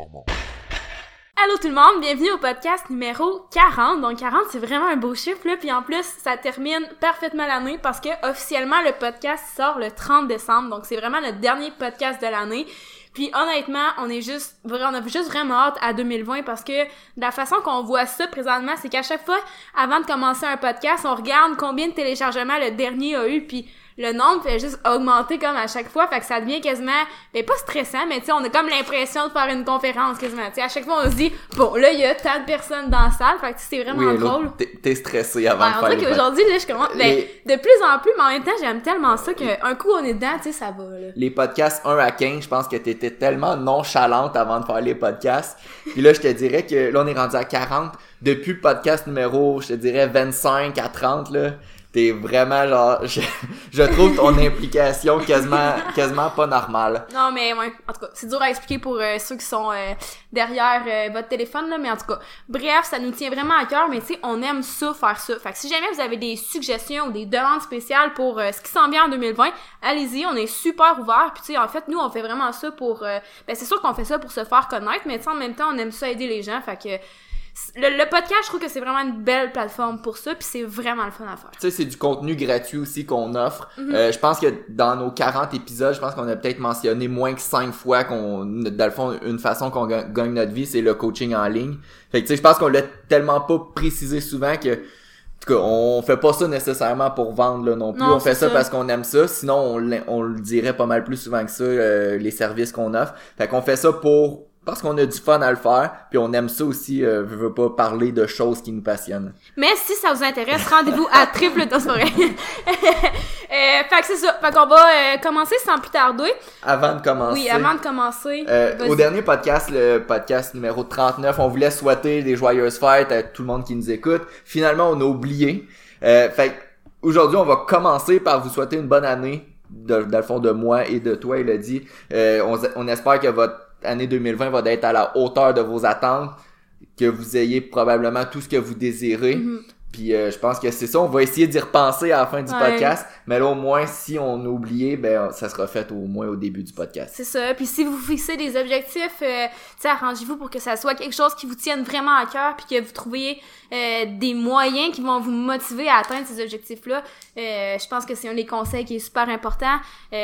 performant. Allô tout le monde, bienvenue au podcast numéro 40. Donc 40, c'est vraiment un beau chiffre là, puis en plus, ça termine parfaitement l'année parce que officiellement le podcast sort le 30 décembre. Donc c'est vraiment le dernier podcast de l'année. Puis honnêtement, on est juste on a juste vraiment hâte à 2020 parce que la façon qu'on voit ça présentement, c'est qu'à chaque fois avant de commencer un podcast, on regarde combien de téléchargements le dernier a eu puis le nombre fait juste augmenter comme à chaque fois, fait que ça devient quasiment, ben pas stressant, mais tu sais, on a comme l'impression de faire une conférence quasiment. Tu sais, à chaque fois on se dit, bon là il y a tant de personnes dans la salle, fait que c'est vraiment drôle. T'es stressé avant de faire. Qu'aujourd'hui là, je commence, ben de plus en plus, mais en même temps j'aime tellement ça qu'un coup on est dedans, tu sais, ça va. Là. Les podcasts 1 à 15, je pense que t'étais tellement nonchalante avant de faire les podcasts. Puis là je te dirais que là on est rendu à 40 depuis le podcast numéro, je te dirais 25 à 30 là t'es vraiment genre je, je, trouve ton implication quasiment quasiment pas normale. Non mais ouais, en tout cas, c'est dur à expliquer pour euh, ceux qui sont euh, derrière euh, votre téléphone là, mais en tout cas, bref, ça nous tient vraiment à cœur, mais tu sais, on aime ça faire ça. Fait que si jamais vous avez des suggestions ou des demandes spéciales pour ce qui s'en vient en 2020, allez-y, on est super ouvert. Puis tu sais, en fait, nous on fait vraiment ça pour ben c'est sûr qu'on fait ça pour se faire connaître, mais tu sais en même temps, on aime ça aider les gens, fait que le, podcast, je trouve que c'est vraiment une belle plateforme pour ça, puis c'est vraiment le fun à faire. Tu sais, c'est du contenu gratuit aussi qu'on offre. Mhm. euh, je pense que dans nos 40 épisodes, je pense qu'on a peut-être mentionné moins que 5 fois qu'on, dans le fond, une façon qu'on gagne notre vie, c'est le coaching en ligne. Fait que tu sais, je pense qu'on l'a tellement pas précisé souvent que en tout cas, on fait pas ça nécessairement pour vendre là, non plus. on fait ça, parce qu'on aime ça. Sinon, on, on, le dirait pas mal plus souvent que ça, euh, les services qu'on offre. Fait qu'on fait ça pour parce qu'on a du fun à le faire, puis on aime ça aussi, euh, je veux pas parler de choses qui nous passionnent. Mais si ça vous intéresse, rendez-vous à triple soirée. euh, fait que c'est ça. Fait qu'on va euh, commencer sans plus tarder. Avant de commencer. Oui, avant de commencer. Euh, au dernier podcast, le podcast numéro 39, on voulait souhaiter des joyeuses fêtes à tout le monde qui nous écoute. Finalement, on a oublié. Euh, fait aujourd'hui, on va commencer par vous souhaiter une bonne année. De, dans le fond de moi et de toi, il a dit. on, on espère que votre année 2020 va être à la hauteur de vos attentes, que vous ayez probablement tout ce que vous désirez. Mm-hmm. Puis euh, je pense que c'est ça, on va essayer d'y repenser à la fin du podcast, mais là au moins si on a oublié, ben ça sera fait au moins au début du podcast. C'est ça. Puis si vous fixez des objectifs, euh, arrangez-vous pour que ça soit quelque chose qui vous tienne vraiment à cœur, puis que vous trouviez euh, des moyens qui vont vous motiver à atteindre ces objectifs-là. Euh, je pense que c'est un des conseils qui est super important. Tu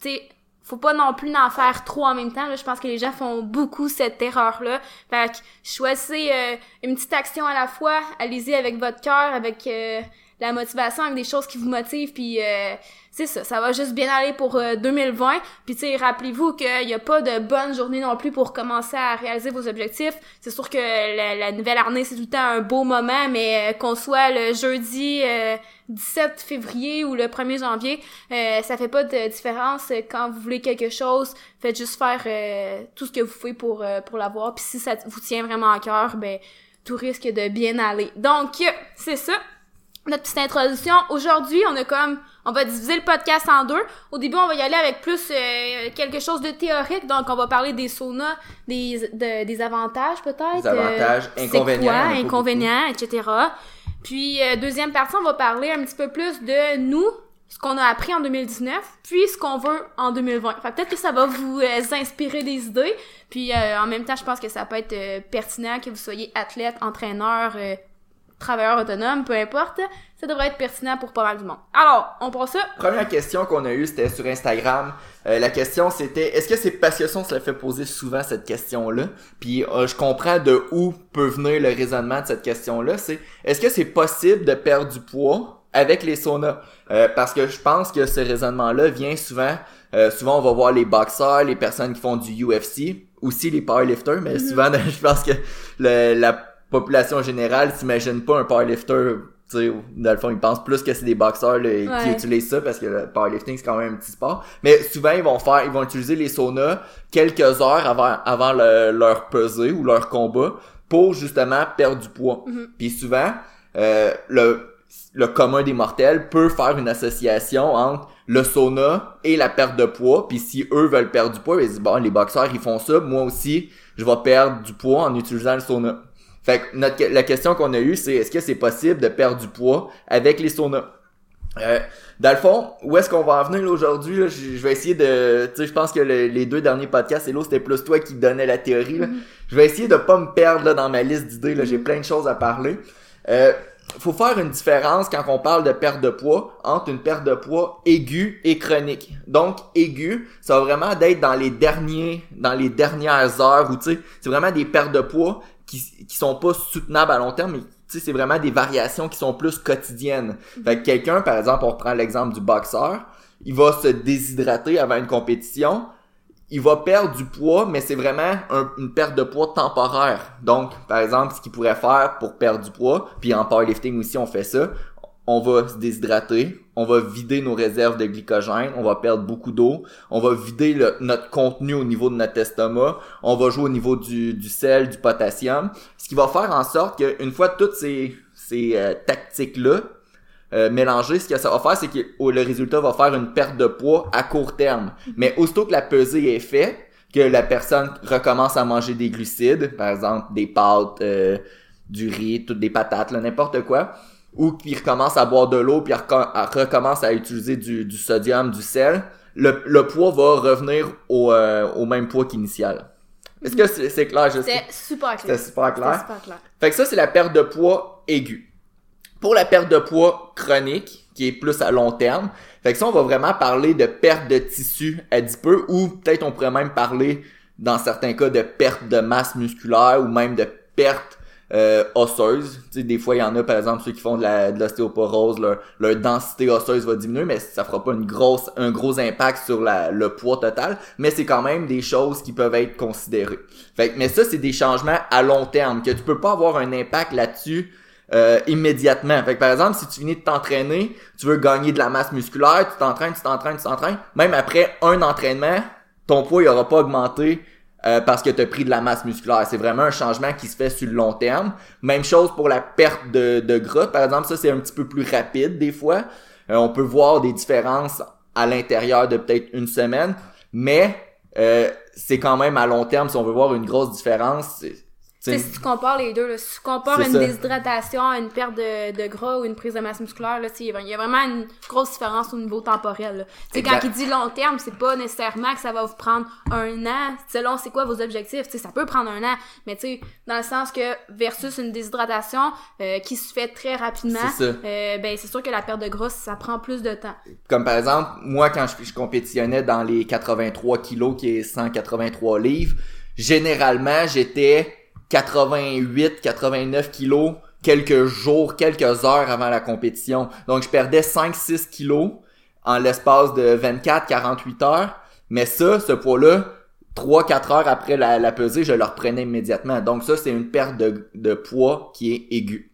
sais faut pas non plus en faire trop en même temps. Là. Je pense que les gens font beaucoup cette erreur-là. Fait que choisissez euh, une petite action à la fois. Allez-y avec votre cœur, avec euh, la motivation, avec des choses qui vous motivent. Puis euh, c'est ça, ça va juste bien aller pour 2020. Euh, Puis tu sais, rappelez-vous qu'il n'y a pas de bonne journée non plus pour commencer à réaliser vos objectifs. C'est sûr que la, nouvelle année, c'est tout le temps un beau moment, mais euh, qu'on soit le jeudi 17 euh, février ou le 1er janvier, ça fait pas de différence quand vous voulez quelque chose. Faites juste faire tout ce que vous pouvez pour, pour l'avoir. Puis si ça vous tient vraiment à cœur, ben tout risque de bien aller. Donc, c'est ça notre petite introduction. Aujourd'hui, on a comme on va diviser le podcast en deux. Au début, on va y aller avec plus euh, quelque chose de théorique. Donc, on va parler des saunas, des, des avantages peut-être. Des avantages, euh, inconvénients. Quoi, inconvénients, etc. Puis, euh, deuxième partie, on va parler un petit peu plus de nous, ce qu'on a appris en 2019, puis ce qu'on veut en 2020. Fait peut-être que ça va vous inspirer des idées. Puis, en même temps, je pense que ça peut être pertinent que vous soyez athlète, entraîneur, travailleur autonome, peu importe, ça devrait être pertinent pour pas mal du monde. Alors, on prend ça. Première question qu'on a eue, c'était sur Instagram. Euh, la question c'était, est-ce que c'est parce que ça, on se l'a fait poser souvent cette question-là? Puis euh, je comprends de où peut venir le raisonnement de cette question-là. C'est, est-ce que c'est possible de perdre du poids avec les saunas? Euh, parce que je pense que ce raisonnement-là vient souvent, souvent on va voir les boxeurs, les personnes qui font du UFC, aussi les powerlifters, mais mm-hmm. souvent je pense que le, la population générale s'imagine pas un powerlifter tu sais, dans le fond, ils pensent plus que c'est des boxeurs qui utilisent ça parce que le powerlifting c'est quand même un petit sport. Mais souvent ils vont faire, ils vont utiliser les saunas quelques heures avant avant leur pesée ou leur combat pour justement perdre du poids. Mm-hmm. Puis souvent euh, le le commun des mortels peut faire une association entre le sauna et la perte de poids. Puis si eux veulent perdre du poids, ils disent bon les boxeurs ils font ça, moi aussi je vais perdre du poids en utilisant le sauna. Fait que notre, la question qu'on a eue, c'est est-ce que c'est possible de perdre du poids avec les saunas? Euh, dans le fond, où est-ce qu'on va en venir aujourd'hui? Je je vais essayer de... Tu sais, je pense que le- les deux derniers podcasts, et l'autre, c'était plus toi qui donnais la théorie. Là. Mhm. Je vais essayer de pas me perdre là, dans ma liste d'idées. Là. J'ai plein de choses à parler. Euh, faut faire une différence quand on parle de perte de poids entre une perte de poids aiguë et chronique. Donc aiguë, ça va vraiment d'être dans les derniers dans les dernières heures où tu sais, c'est vraiment des pertes de poids qui qui sont pas soutenables à long terme mais tu sais c'est vraiment des variations qui sont plus quotidiennes. Fait que quelqu'un par exemple, on reprend l'exemple du boxeur, il va se déshydrater avant une compétition, il va perdre du poids, mais c'est vraiment un- une perte de poids temporaire. Donc, par exemple, ce qu'il pourrait faire pour perdre du poids, puis en powerlifting aussi on fait ça, on va se déshydrater, on va vider nos réserves de glycogène, on va perdre beaucoup d'eau, on va vider notre contenu au niveau de notre estomac, on va jouer au niveau du, sel, du potassium, ce qui va faire en sorte qu'une fois toutes ces, ces euh, tactiques-là, euh, mélangées, ce que ça va faire, c'est que oh, le résultat va faire une perte de poids à court terme. Mais aussitôt que la pesée est faite, que la personne recommence à manger des glucides, par exemple des pâtes, euh, du riz, toutes des patates, n'importe quoi, ou qu'il recommence à boire de l'eau, puis recommence à utiliser du, du sodium, du sel, le, le poids va revenir au, euh, au même poids qu'initial. Est-ce que c'est c'est clair? C'était super clair. C'était super clair. Super clair. Fait que ça, c'est la perte de poids aiguë. Pour la perte de poids chronique, qui est plus à long terme, fait que ça, on va vraiment parler de perte de tissu adipeux ou peut-être on pourrait même parler, dans certains cas, de perte de masse musculaire ou même de perte euh, osseuse. Tu sais, des fois, il y en a, par exemple, ceux qui font de la- de l'ostéoporose, leur, leur densité osseuse va diminuer, mais ça fera pas une grosse, un gros impact sur la, le poids total, mais c'est quand même des choses qui peuvent être considérées. Fait mais ça, c'est des changements à long terme, que tu peux pas avoir un impact là-dessus euh, immédiatement. Fait que, par exemple, si tu finis de t'entraîner, tu veux gagner de la masse musculaire, tu t'entraînes, tu t'entraînes, tu t'entraînes, même après un entraînement, ton poids il aura pas augmenté euh, parce que tu as pris de la masse musculaire. C'est vraiment un changement qui se fait sur le long terme. Même chose pour la perte de, de gras. Par exemple, ça c'est un petit peu plus rapide des fois. Euh, on peut voir des différences à l'intérieur de peut-être une semaine, mais euh, c'est quand même à long terme si on veut voir une grosse différence. C'est- Tu sais, si tu compares les deux, là, si tu compares une ça. déshydratation à une perte de, de gras ou une prise de masse musculaire, là, il y a- vraiment une grosse différence au niveau temporel. là. Tu sais, quand il dit long terme, c'est pas nécessairement que ça va vous prendre un an. Selon c'est quoi vos objectifs, tu sais, ça peut prendre un an, mais dans le sens que versus une déshydratation euh, qui se fait très rapidement, euh, ben c'est sûr que la perte de gras, ça prend plus de temps. Comme par exemple, moi quand je, je compétitionnais dans les 83 kilos qui est 183 livres, généralement j'étais 88, 89 kilos quelques jours, quelques heures avant la compétition. Donc je perdais 5-6 kilos en l'espace de 24-48 heures. Mais ça, ce poids-là, 3-4 heures après la, pesée, je le reprenais immédiatement. Donc ça, c'est une perte de, de poids qui est aiguë.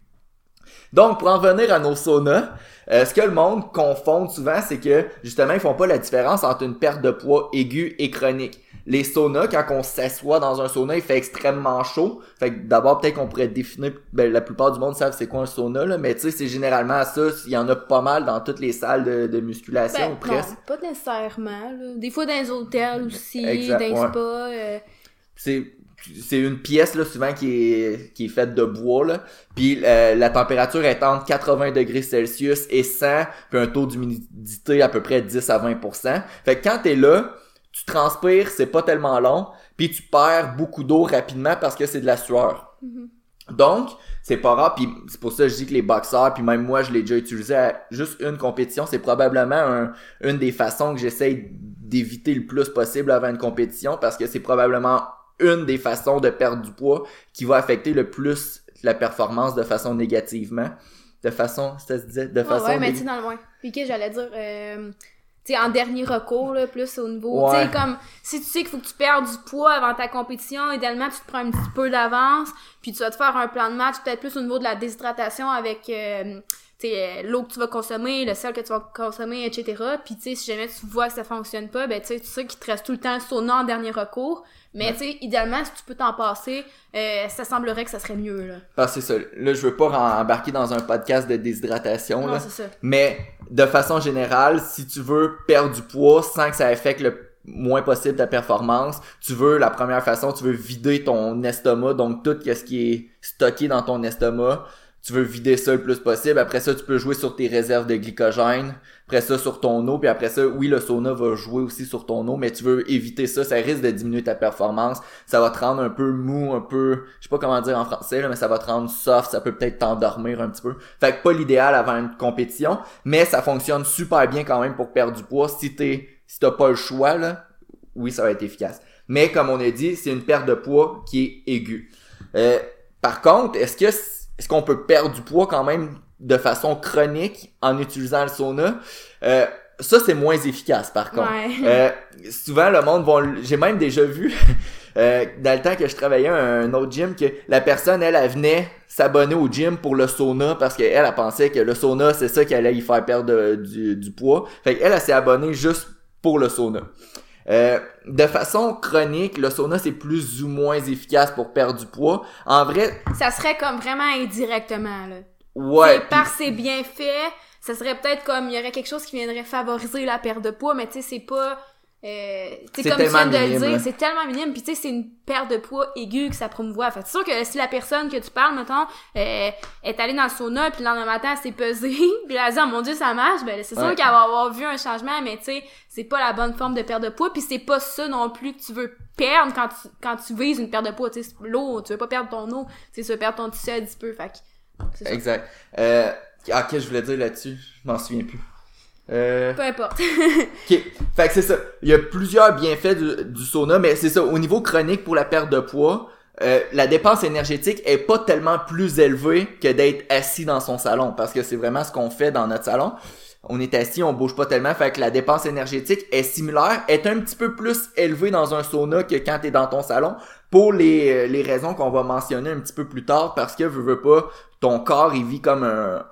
Donc, pour en venir à nos saunas, euh, ce que le monde confond souvent, c'est que justement, ils font pas la différence entre une perte de poids aiguë et chronique. Les saunas, quand on s'assoit dans un sauna, il fait extrêmement chaud. Fait que d'abord, peut-être qu'on pourrait définir, ben, la plupart du monde savent c'est quoi un sauna, là, mais tu sais, c'est généralement ça, il y en a pas mal dans toutes les salles de, de musculation, Ben, ou presque. non, pas nécessairement. là. Des fois dans les hôtels aussi, Exact, dans les ouais. spas. euh, c'est c'est une pièce là souvent qui est qui est faite de bois là puis euh, la température est entre 80 degrés Celsius et 100 puis un taux d'humidité à peu près 10 à 20% fait que quand t'es là tu transpires c'est pas tellement long puis tu perds beaucoup d'eau rapidement parce que c'est de la sueur Mhm. donc c'est pas rare puis c'est pour ça que je dis que les boxeurs puis même moi je l'ai déjà utilisé à juste une compétition c'est probablement un- une des façons que j'essaye d'éviter le plus possible avant une compétition parce que c'est probablement une des façons de perdre du poids qui va affecter le plus la performance de façon négativement de façon ça se disait de Ah façon ouais, mais tu dans le moins. Puis que j'allais dire, euh, sais, en dernier recours, là, plus au niveau. Tu Ouais. sais, comme, si tu sais qu'il faut que tu perdes du poids avant ta compétition, idéalement, tu te prends un petit peu d'avance, puis tu vas te faire un plan de match, peut-être plus au niveau de la déshydratation avec. euh, sais, euh, l'eau que tu vas consommer, le sel que tu vas consommer, etc. Puis, tu sais, si jamais tu vois que ça fonctionne pas, ben, tu sais, tu sais qu'il te reste tout le temps le sauna en dernier recours. Mais, tu sais, idéalement, si tu peux t'en passer, euh, ça semblerait que ça serait mieux, là. Ah, c'est ça là je veux pas embarquer dans un podcast de déshydratation Non, là. c'est ça. Mais de façon générale, si tu veux perdre du poids sans que ça affecte le moins possible ta performance, tu veux la première façon, tu veux vider ton estomac, donc tout ce qui est stocké dans ton estomac, tu veux vider ça le plus possible. Après ça, tu peux jouer sur tes réserves de glycogène. Après ça, sur ton eau. Puis après ça, oui, le sauna va jouer aussi sur ton eau, mais tu veux éviter ça. Ça risque de diminuer ta performance. Ça va te rendre un peu mou, un peu, je sais pas comment dire en français, là, mais ça va te rendre soft. Ça peut peut-être t'endormir un petit peu. Fait que pas l'idéal avant une compétition, mais ça fonctionne super bien quand même pour perdre du poids. Si t'es, si t'as pas le choix, là, oui, ça va être efficace. Mais comme on a dit, c'est une perte de poids qui est aiguë. Euh, par contre, est-ce que est-ce qu'on peut perdre du poids quand même de façon chronique en utilisant le sauna? Euh, ça, c'est moins efficace, par contre. Euh, souvent, le monde va... J'ai même déjà vu, euh, dans le temps que je travaillais à un autre gym, que la personne, elle, elle venait s'abonner au gym pour le sauna parce qu'elle, elle, elle pensait que le sauna, c'est ça qui allait y faire perdre du, du poids. Fait qu'elle, elle s'est abonnée juste pour le sauna. Euh, de façon chronique, le sauna c'est plus ou moins efficace pour perdre du poids. En vrai, ça serait comme vraiment indirectement là. Ouais. Par ses bienfaits, ça serait peut-être comme il y aurait quelque chose qui viendrait favoriser la perte de poids, mais tu sais c'est pas euh, c'est comme tu viens de le dire, c'est tellement minime, puis tu sais, c'est une perte de poids aiguë que ça promouvoit. Fait c'est sûr que si la personne que tu parles, mettons, euh, est allée dans le sauna, puis le lendemain matin, elle s'est pesée, puis elle a dit, oh mon dieu, ça marche, ben c'est sûr qu'elle va avoir vu un changement, mais tu sais, c'est pas la bonne forme de perte de poids, puis c'est pas ça non plus que tu veux perdre quand tu, quand tu vises une perte de poids, tu sais, l'eau, tu veux pas perdre ton eau, tu veux perdre ton tissu un petit peu, fait que, Exact. Euh, ah, qu'est-ce que je voulais dire là-dessus? Je m'en souviens plus. Euh... Peu importe. ok, fait que c'est ça. Il y a plusieurs bienfaits du, du sauna, mais c'est ça. Au niveau chronique pour la perte de poids, euh, la dépense énergétique est pas tellement plus élevée que d'être assis dans son salon, parce que c'est vraiment ce qu'on fait dans notre salon. On est assis, on bouge pas tellement, fait que la dépense énergétique est similaire, est un petit peu plus élevée dans un sauna que quand t'es dans ton salon, pour les, euh, les raisons qu'on va mentionner un petit peu plus tard, parce que veux, veux pas, ton corps il vit comme un,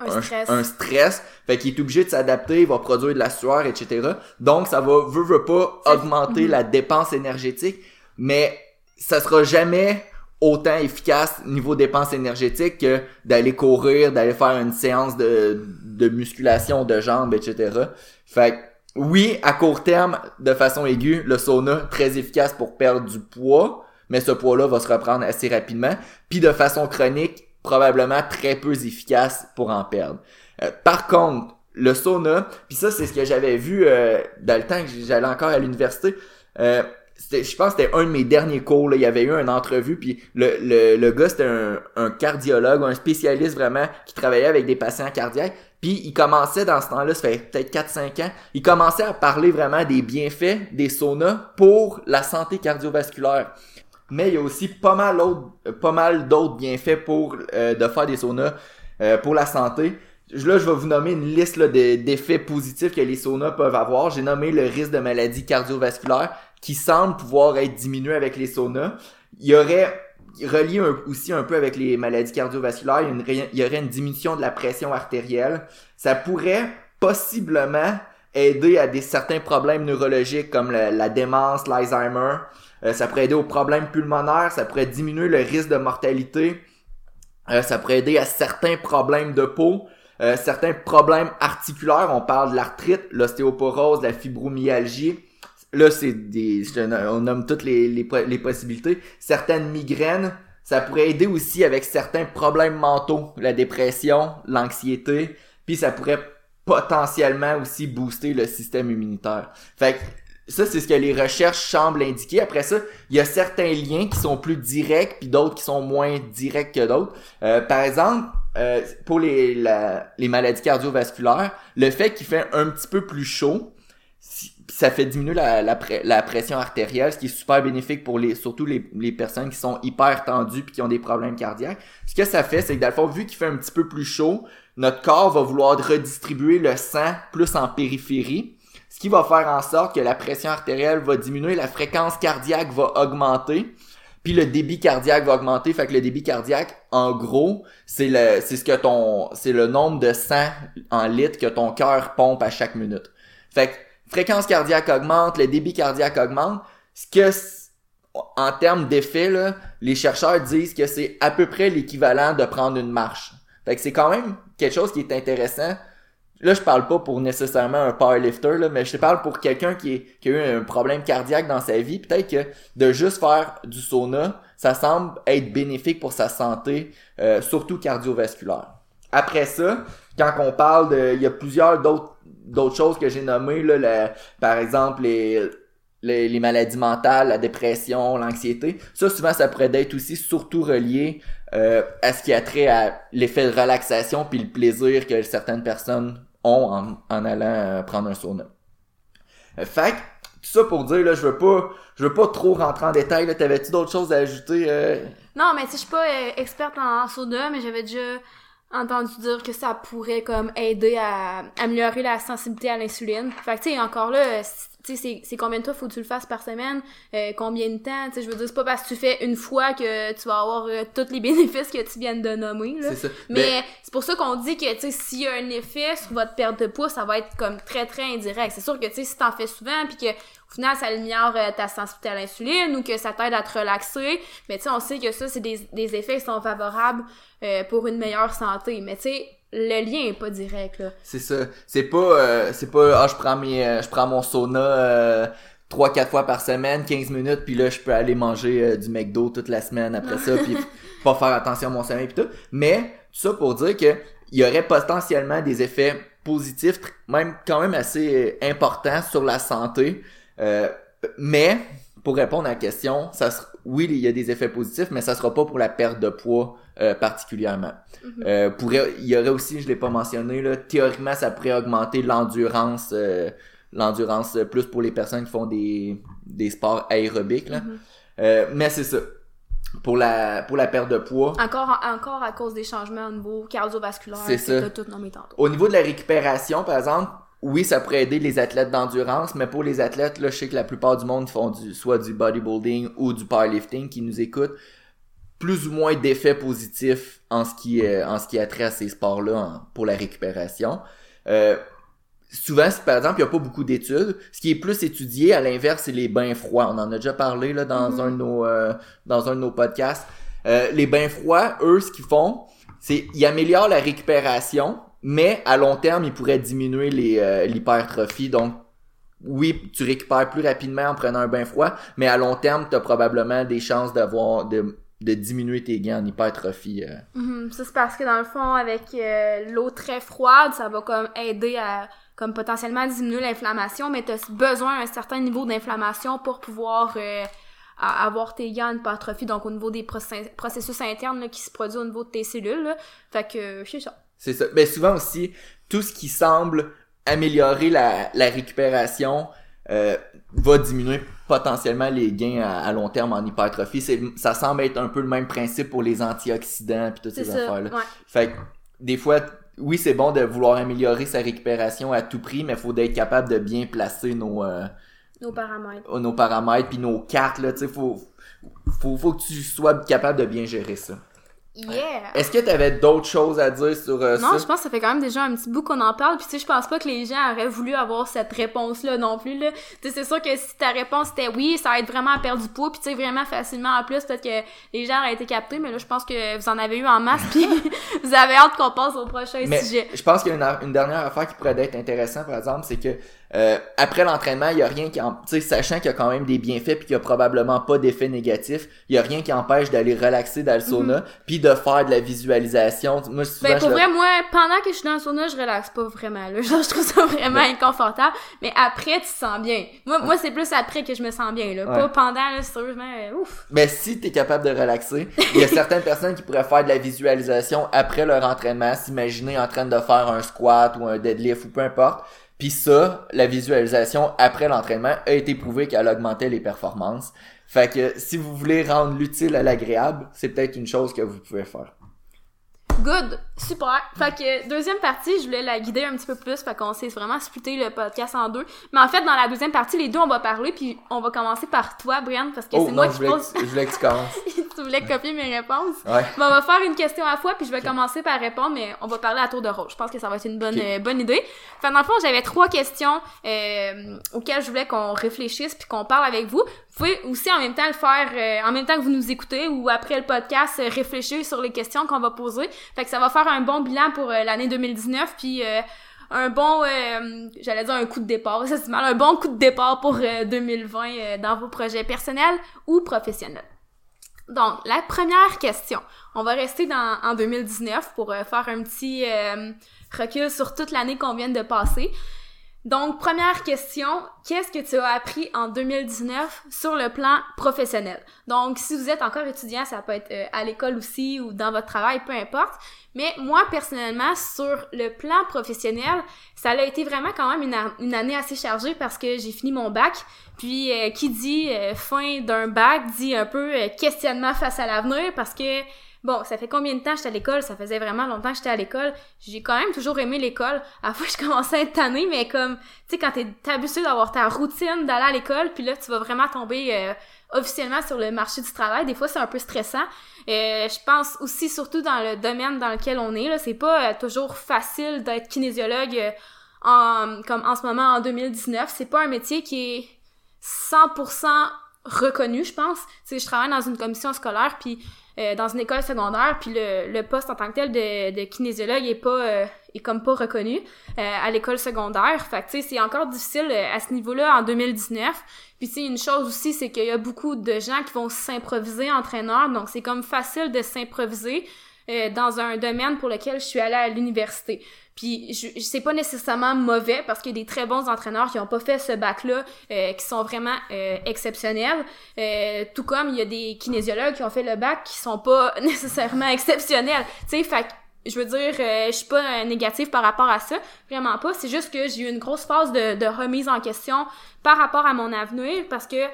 un, stress. fait qu'il est obligé de s'adapter, il va produire de la sueur, etc. Donc ça va, veut, veut pas, augmenter la dépense énergétique, mais ça sera jamais autant efficace niveau dépense énergétique que d'aller courir, d'aller faire une séance de, de musculation de jambes, etc. Fait oui, à court terme, de façon aiguë, le sauna, très efficace pour perdre du poids, mais ce poids-là va se reprendre assez rapidement. Puis de façon chronique, probablement très peu efficace pour en perdre. Euh, par contre, le sauna, puis ça c'est ce que j'avais vu euh, dans le temps que j'allais encore à l'université. Euh, je pense que c'était un de mes derniers cours. Là. Il y avait eu une entrevue, puis le, le, le gars, c'était un, un cardiologue, un spécialiste vraiment qui travaillait avec des patients cardiaques. Puis il commençait dans ce temps-là, ça fait peut-être 4-5 ans, il commençait à parler vraiment des bienfaits des saunas pour la santé cardiovasculaire mais il y a aussi pas mal mal d'autres bienfaits pour euh, de faire des saunas euh, pour la santé. Là, je vais vous nommer une liste d'effets positifs que les saunas peuvent avoir. J'ai nommé le risque de maladie cardiovasculaire qui semble pouvoir être diminué avec les saunas. Il y aurait relié aussi un peu avec les maladies cardiovasculaires, il y, aurait une diminution de la pression artérielle. Ça pourrait possiblement aider à des certains problèmes neurologiques comme la, démence, l'Alzheimer. Euh, ça pourrait aider aux problèmes pulmonaires, ça pourrait diminuer le risque de mortalité, euh, ça pourrait aider à certains problèmes de peau, euh, certains problèmes articulaires, on parle de l'arthrite, l'ostéoporose, la fibromyalgie. Là, c'est des, on nomme toutes les, les, les possibilités. Certaines migraines, ça pourrait aider aussi avec certains problèmes mentaux, la dépression, l'anxiété, puis ça pourrait potentiellement aussi booster le système immunitaire. Fait que ça, c'est ce que les recherches semblent indiquer. Après ça, il y a certains liens qui sont plus directs, puis d'autres qui sont moins directs que d'autres. Euh, par exemple, euh, pour les, les maladies cardiovasculaires, le fait qu'il fait un petit peu plus chaud, ça fait diminuer la, la, pression artérielle, ce qui est super bénéfique pour les surtout les, les personnes qui sont hyper tendues puis qui ont des problèmes cardiaques. Ce que ça fait, c'est que dans le fond, vu qu'il fait un petit peu plus chaud, notre corps va vouloir redistribuer le sang plus en périphérie ce qui va faire en sorte que la pression artérielle va diminuer, la fréquence cardiaque va augmenter, puis le débit cardiaque va augmenter. Fait que le débit cardiaque, en gros, c'est le, c'est ce que ton, c'est le nombre de sang en litres que ton cœur pompe à chaque minute. Fait que fréquence cardiaque augmente, le débit cardiaque augmente. Ce que, en termes d'effet, les chercheurs disent que c'est à peu près l'équivalent de prendre une marche. Fait que c'est quand même quelque chose qui est intéressant Là, je parle pas pour nécessairement un powerlifter, là, mais je te parle pour quelqu'un qui, a eu un problème cardiaque dans sa vie. Peut-être que de juste faire du sauna, ça semble être bénéfique pour sa santé, euh, surtout cardiovasculaire. après ça, quand on parle de, il y a plusieurs d'autres d'autres choses que j'ai nommées là, par exemple les, les maladies mentales, la dépression, l'anxiété. Ça souvent ça pourrait être aussi surtout relié euh, à ce qui a trait à l'effet de relaxation puis le plaisir que certaines personnes ont en, en allant euh, prendre un sauna. Euh, fait tout ça pour dire là, je veux pas je veux pas trop rentrer en détail t'avais-tu d'autres choses à ajouter euh? Non, mais tu je suis pas experte en soda, mais j'avais déjà entendu dire que ça pourrait comme aider à améliorer la sensibilité à l'insuline. Fait que tu sais, encore là, euh, tu sais, c'est- combien de fois faut que tu le fasses par semaine, euh, combien de temps, tu sais, je veux dire, c'est pas parce que tu fais une fois que tu vas avoir euh, tous les bénéfices que tu viens de nommer, là. Ça. Mais c'est pour ça qu'on dit que, tu sais, s'il y a un effet sur votre perte de poids, ça va être comme très, très indirect. C'est sûr que, tu sais, si t'en fais souvent, puis que, au final, ça améliore euh, ta sensibilité à l'insuline ou que ça t'aide à te relaxer, mais tu sais, on sait que ça, c'est des, des effets qui sont favorables euh, pour une meilleure santé. Mais tu sais, le lien est pas direct, là. C'est ça. C'est pas euh, c'est pas ah je prends mes euh, je prends mon sauna euh, trois quatre fois par semaine, 15 minutes puis là je peux aller manger euh, du McDo toute la semaine après ça puis pas faire attention à mon sommeil puis tout. Mais tout ça pour dire que il y aurait potentiellement des effets positifs même quand même assez euh, importants sur la santé. Euh, mais pour répondre à la question, ça sera- oui, il y a des effets positifs, mais ça sera pas pour la perte de poids euh, particulièrement. Mhm. Euh, pourrait, il y aurait aussi, je l'ai pas mentionné, là, théoriquement, ça pourrait augmenter l'endurance, euh, l'endurance plus pour les personnes qui font des, des sports aérobiques. Là. Mhm. Mais c'est ça. Pour la, pour la perte de poids, Encore, encore à cause des changements au niveau cardiovasculaire C'est ça. t'as tout nommé tantôt. Au niveau de la récupération, par exemple, oui, ça pourrait aider les athlètes d'endurance, mais pour les athlètes, là, je sais que la plupart du monde font du, soit du bodybuilding ou du powerlifting qui nous écoutent, plus ou moins d'effets positifs en ce qui est, en ce qui a trait à ces sports-là en- pour la récupération. Euh, souvent, si, par exemple, il n'y a pas beaucoup d'études. Ce qui est plus étudié, à l'inverse, c'est les bains froids. On en a déjà parlé là, dans, Mhm. un, de nos, euh, dans un de nos podcasts. Euh, les bains froids, eux, ce qu'ils font, c'est ils améliorent la récupération, mais à long terme, ils pourraient diminuer l'hypertrophie. Donc, oui, tu récupères plus rapidement en prenant un bain froid, mais à long terme, tu as probablement des chances d'avoir de, de diminuer tes gains en hypertrophie. euh. Mhm. Ça, c'est parce que dans le fond, avec euh, l'eau très froide, ça va comme aider à comme potentiellement diminuer l'inflammation, mais tu as besoin d'un certain niveau d'inflammation pour pouvoir euh, avoir tes gains en hypertrophie, donc au niveau des process- processus internes là, qui se produisent au niveau de tes cellules. là. Fait que c'est ça. C'est ça. Ben souvent aussi, tout ce qui semble améliorer la, la récupération euh, va diminuer potentiellement les gains à, à long terme en hypertrophie. C'est, ça semble être un peu le même principe pour les antioxydants puis toutes C'est ces ça. affaires-là. Ouais. Fait que des fois, oui, c'est bon de vouloir améliorer sa récupération à tout prix, mais il faut être capable de bien placer nos, euh, Nos paramètres. nos paramètres puis nos cartes. Là, tu sais, faut, faut, faut que tu sois capable de bien gérer ça. Yeah! Est-ce que tu avais d'autres choses à dire sur euh, Non, ça? je pense que ça fait quand même déjà un petit bout qu'on en parle. Puis tu sais, je pense pas que les gens auraient voulu avoir cette réponse-là non plus. Là. Tu sais, c'est sûr que si ta réponse était oui, ça aide vraiment à perdre du poids. Puis tu sais, vraiment facilement en plus, peut-être que les gens auraient été captés. Mais là, je pense que vous en avez eu en masse. Puis vous avez hâte qu'on passe au prochain Mais sujet. je pense qu'il y a une, a- une dernière affaire qui pourrait être intéressante, par exemple, c'est que euh, après l'entraînement, il y a rien qui, en- tu sais, sachant qu'il y a quand même des bienfaits puis qu'il y a probablement pas d'effet négatif, il y a rien qui empêche d'aller relaxer dans le sauna puis de faire de la visualisation. Moi, souvent, Mhm. Ben, pour je- vrai, moi, pendant que je suis dans le sauna, je relaxe pas vraiment, là. Genre, je trouve ça vraiment inconfortable. Mais après, tu te sens bien. Moi, moi c'est plus après que je me sens bien, là. Ouais. Pas pendant, là, sérieusement, euh, ouf. Mais si tu es capable de relaxer, il y a certaines personnes qui pourraient faire de la visualisation après leur entraînement, s'imaginer en train de faire un squat ou un deadlift ou peu importe. Puis ça, la visualisation après l'entraînement a été prouvé qu'elle augmentait les performances. Fait que si vous voulez rendre l'utile à l'agréable, c'est peut-être une chose que vous pouvez faire. Good, super. Fait que deuxième partie, je voulais la guider un petit peu plus, fait qu'on s'est vraiment splitté le podcast en deux. Mais en fait, dans la deuxième partie, les deux on va parler, puis on va commencer par toi, Brian, parce que Oh c'est moi qui pose. je voulais que tu commences. tu voulais copier mes réponses. Ouais. On va faire une question à la fois, puis je vais commencer par répondre, mais on va parler à tour de rôle. Je pense que ça va être une bonne, euh, bonne idée. Fait dans le fond, j'avais trois questions euh, auxquelles je voulais qu'on réfléchisse puis qu'on parle avec vous. Vous pouvez aussi en même temps le faire, euh, en même temps que vous nous écoutez ou après le podcast, réfléchir sur les questions qu'on va poser. Fait que ça va faire un bon bilan pour euh, l'année 2019, puis euh, un bon, euh, j'allais dire un coup de départ, c'est mal, un bon coup de départ pour euh, 2020 euh, dans vos projets personnels ou professionnels. Donc, la première question. On va rester en 2019 pour faire un petit recul sur toute l'année qu'on vient de passer. Donc, première question, qu'est-ce que tu as appris en 2019 sur le plan professionnel? Donc, si vous êtes encore étudiant, ça peut être à l'école aussi ou dans votre travail, peu importe. Mais moi, personnellement, sur le plan professionnel, ça a été vraiment quand même une, année assez chargée parce que j'ai fini mon bac. Puis, euh, qui dit euh, fin d'un bac dit un peu questionnement face à l'avenir parce que Bon, ça fait combien de temps j'étais à l'école? Ça faisait vraiment longtemps que j'étais à l'école. J'ai quand même toujours aimé l'école. À la fois, je commençais à être tannée, mais comme, tu sais, quand t'es habitué d'avoir ta routine d'aller à l'école, puis là, tu vas vraiment tomber euh, officiellement sur le marché du travail, des fois, c'est un peu stressant. Euh, je pense aussi, surtout dans le domaine dans lequel on est, là, c'est pas euh, toujours facile d'être kinésiologue en, comme en ce moment, en 2019. C'est pas un métier qui est 100% reconnu, je pense. Je travaille dans une commission scolaire, puis euh, dans une école secondaire, puis le, poste en tant que tel de, kinésiologue est pas euh, est comme pas reconnu euh, à l'école secondaire. Fait que tu sais, c'est encore difficile à ce niveau-là en 2019. Puis sais, une chose aussi, c'est qu'il y a beaucoup de gens qui vont s'improviser entraîneurs, donc c'est comme facile de s'improviser dans un domaine pour lequel je suis allée à l'université. Puis je, c'est pas nécessairement mauvais parce qu'il y a des très bons entraîneurs qui ont pas fait ce bac-là, euh, qui sont vraiment euh, exceptionnels. Euh, tout comme il y a des kinésiologues qui ont fait le bac qui sont pas nécessairement exceptionnels. Tu sais, fait je veux dire, je suis pas négative par rapport à ça, vraiment pas. C'est juste que j'ai eu une grosse phase de, de remise en question par rapport à mon avenir parce que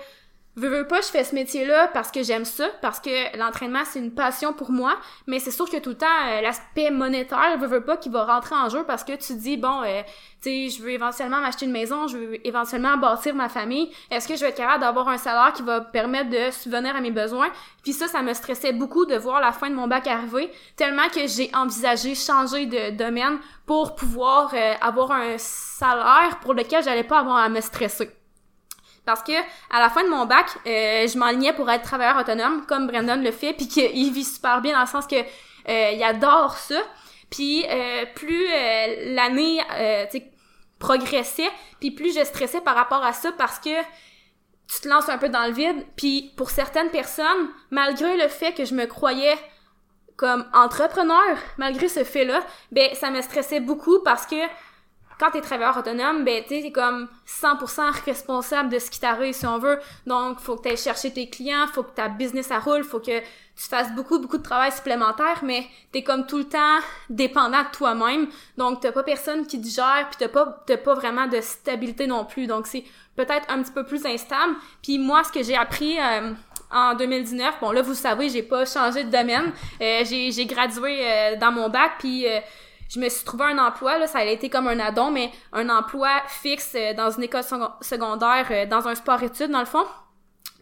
veux, veux pas, je fais ce métier-là parce que j'aime ça, parce que l'entraînement, c'est une passion pour moi, mais c'est sûr que tout le temps, euh, l'aspect monétaire, veux, veux pas, qui va rentrer en jeu parce que tu dis, bon, euh, tu sais, je veux éventuellement m'acheter une maison, je veux éventuellement bâtir ma famille, est-ce que je vais être capable d'avoir un salaire qui va permettre de subvenir à mes besoins? Puis ça, ça me stressait beaucoup de voir la fin de mon bac arriver, tellement que j'ai envisagé changer de domaine pour pouvoir euh, avoir un salaire pour lequel j'allais pas avoir à me stresser. Parce que à la fin de mon bac, euh, je m'enlignais pour être travailleur autonome, comme Brandon le fait, puis qu'il vit super bien dans le sens que euh, il adore ça. Puis euh, plus l'année progressait, puis plus je stressais par rapport à ça parce que tu te lances un peu dans le vide. Puis pour certaines personnes, malgré le fait que je me croyais comme entrepreneur, malgré ce fait-là, ben ça me stressait beaucoup parce que quand t'es travailleur autonome, ben tu t'es comme 100% responsable de ce qui t'arrive si on veut. Donc faut que t'ailles chercher tes clients, faut que ta business à roule, faut que tu fasses beaucoup beaucoup de travail supplémentaire, mais t'es comme tout le temps dépendant de toi-même. Donc t'as pas personne qui te gère, puis t'as pas t'as pas vraiment de stabilité non plus. Donc c'est peut-être un petit peu plus instable. Puis moi ce que j'ai appris euh, en 2019. Bon, là, vous savez, j'ai pas changé de domaine. Euh, j'ai gradué euh, dans mon bac, puis euh, je me suis trouvé un emploi, là, ça a été comme un addon, mais un emploi fixe euh, dans une école secondaire, euh, dans un sport-études, dans le fond.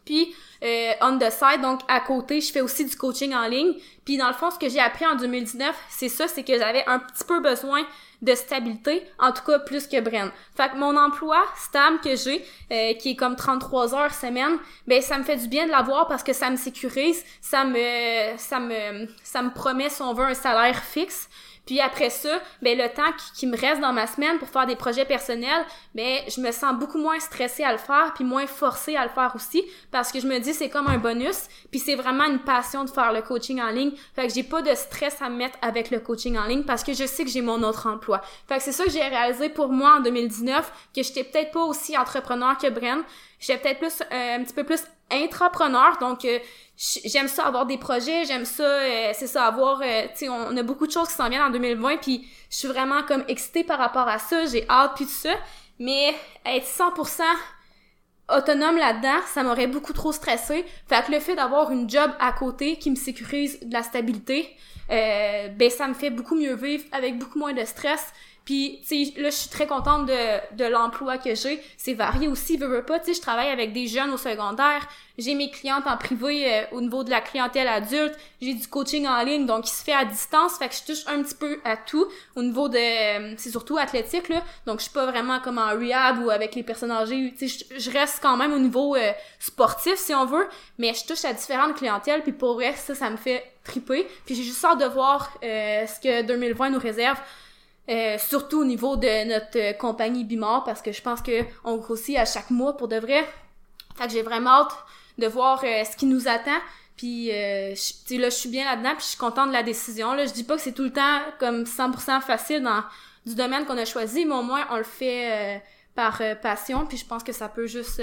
Puis, euh, on the side, donc à côté, je fais aussi du coaching en ligne. Puis, dans le fond, ce que j'ai appris en 2019, c'est ça, c'est que j'avais un petit peu besoin de stabilité, en tout cas plus que Bren. Fait que mon emploi stable que j'ai, euh, qui est comme 33 heures semaine, ben ça me fait du bien de l'avoir parce que ça me sécurise, ça me ça me ça me promet si on veut un salaire fixe. Puis après ça, ben le temps qui, me reste dans ma semaine pour faire des projets personnels, ben je me sens beaucoup moins stressée à le faire, puis moins forcée à le faire aussi, parce que je me dis c'est comme un bonus, puis c'est vraiment une passion de faire le coaching en ligne. Fait que j'ai pas de stress à me mettre avec le coaching en ligne parce que je sais que j'ai mon autre emploi. Fait que c'est ça que j'ai réalisé pour moi en 2019, que j'étais peut-être pas aussi entrepreneur que Bren. J'étais peut-être plus euh, un petit peu plus intrapreneur, donc euh, j'aime ça avoir des projets, j'aime ça, euh, c'est ça, avoir, euh, tu sais, on, a beaucoup de choses qui s'en viennent en 2020, puis je suis vraiment comme excitée par rapport à ça, j'ai hâte puis tout ça, mais être 100% autonome là-dedans, ça m'aurait beaucoup trop stressé. Fait que le fait d'avoir une job à côté qui me sécurise de la stabilité, euh, ben ça me fait beaucoup mieux vivre avec beaucoup moins de stress. Puis, tu sais, là, je suis très contente de, de l'emploi que j'ai. C'est varié aussi, veux, veux pas. Tu sais, je travaille avec des jeunes au secondaire. J'ai mes clientes en privé euh, au niveau de la clientèle adulte. J'ai du coaching en ligne, donc qui se fait à distance. Fait que je touche un petit peu à tout. Au niveau de... Euh, c'est surtout athlétique, là. Donc, je suis pas vraiment comme en rehab ou avec les personnes âgées. Tu sais, je, reste quand même au niveau euh, sportif, si on veut. Mais je touche à différentes clientèles. Puis pour vrai, ça, ça me fait triper. Puis j'ai juste hâte de voir ce que 2020 nous réserve. Euh, surtout au niveau de notre euh, compagnie Bimor parce que je pense que on grossit à chaque mois pour de vrai. Fait que j'ai vraiment hâte de voir euh, ce qui nous attend. Puis euh, tu là, je suis bien là-dedans, puis je suis contente de la décision. Là, je dis pas que c'est tout le temps comme 100% facile dans du domaine qu'on a choisi, mais au moins on le fait par passion, puis je pense que ça peut juste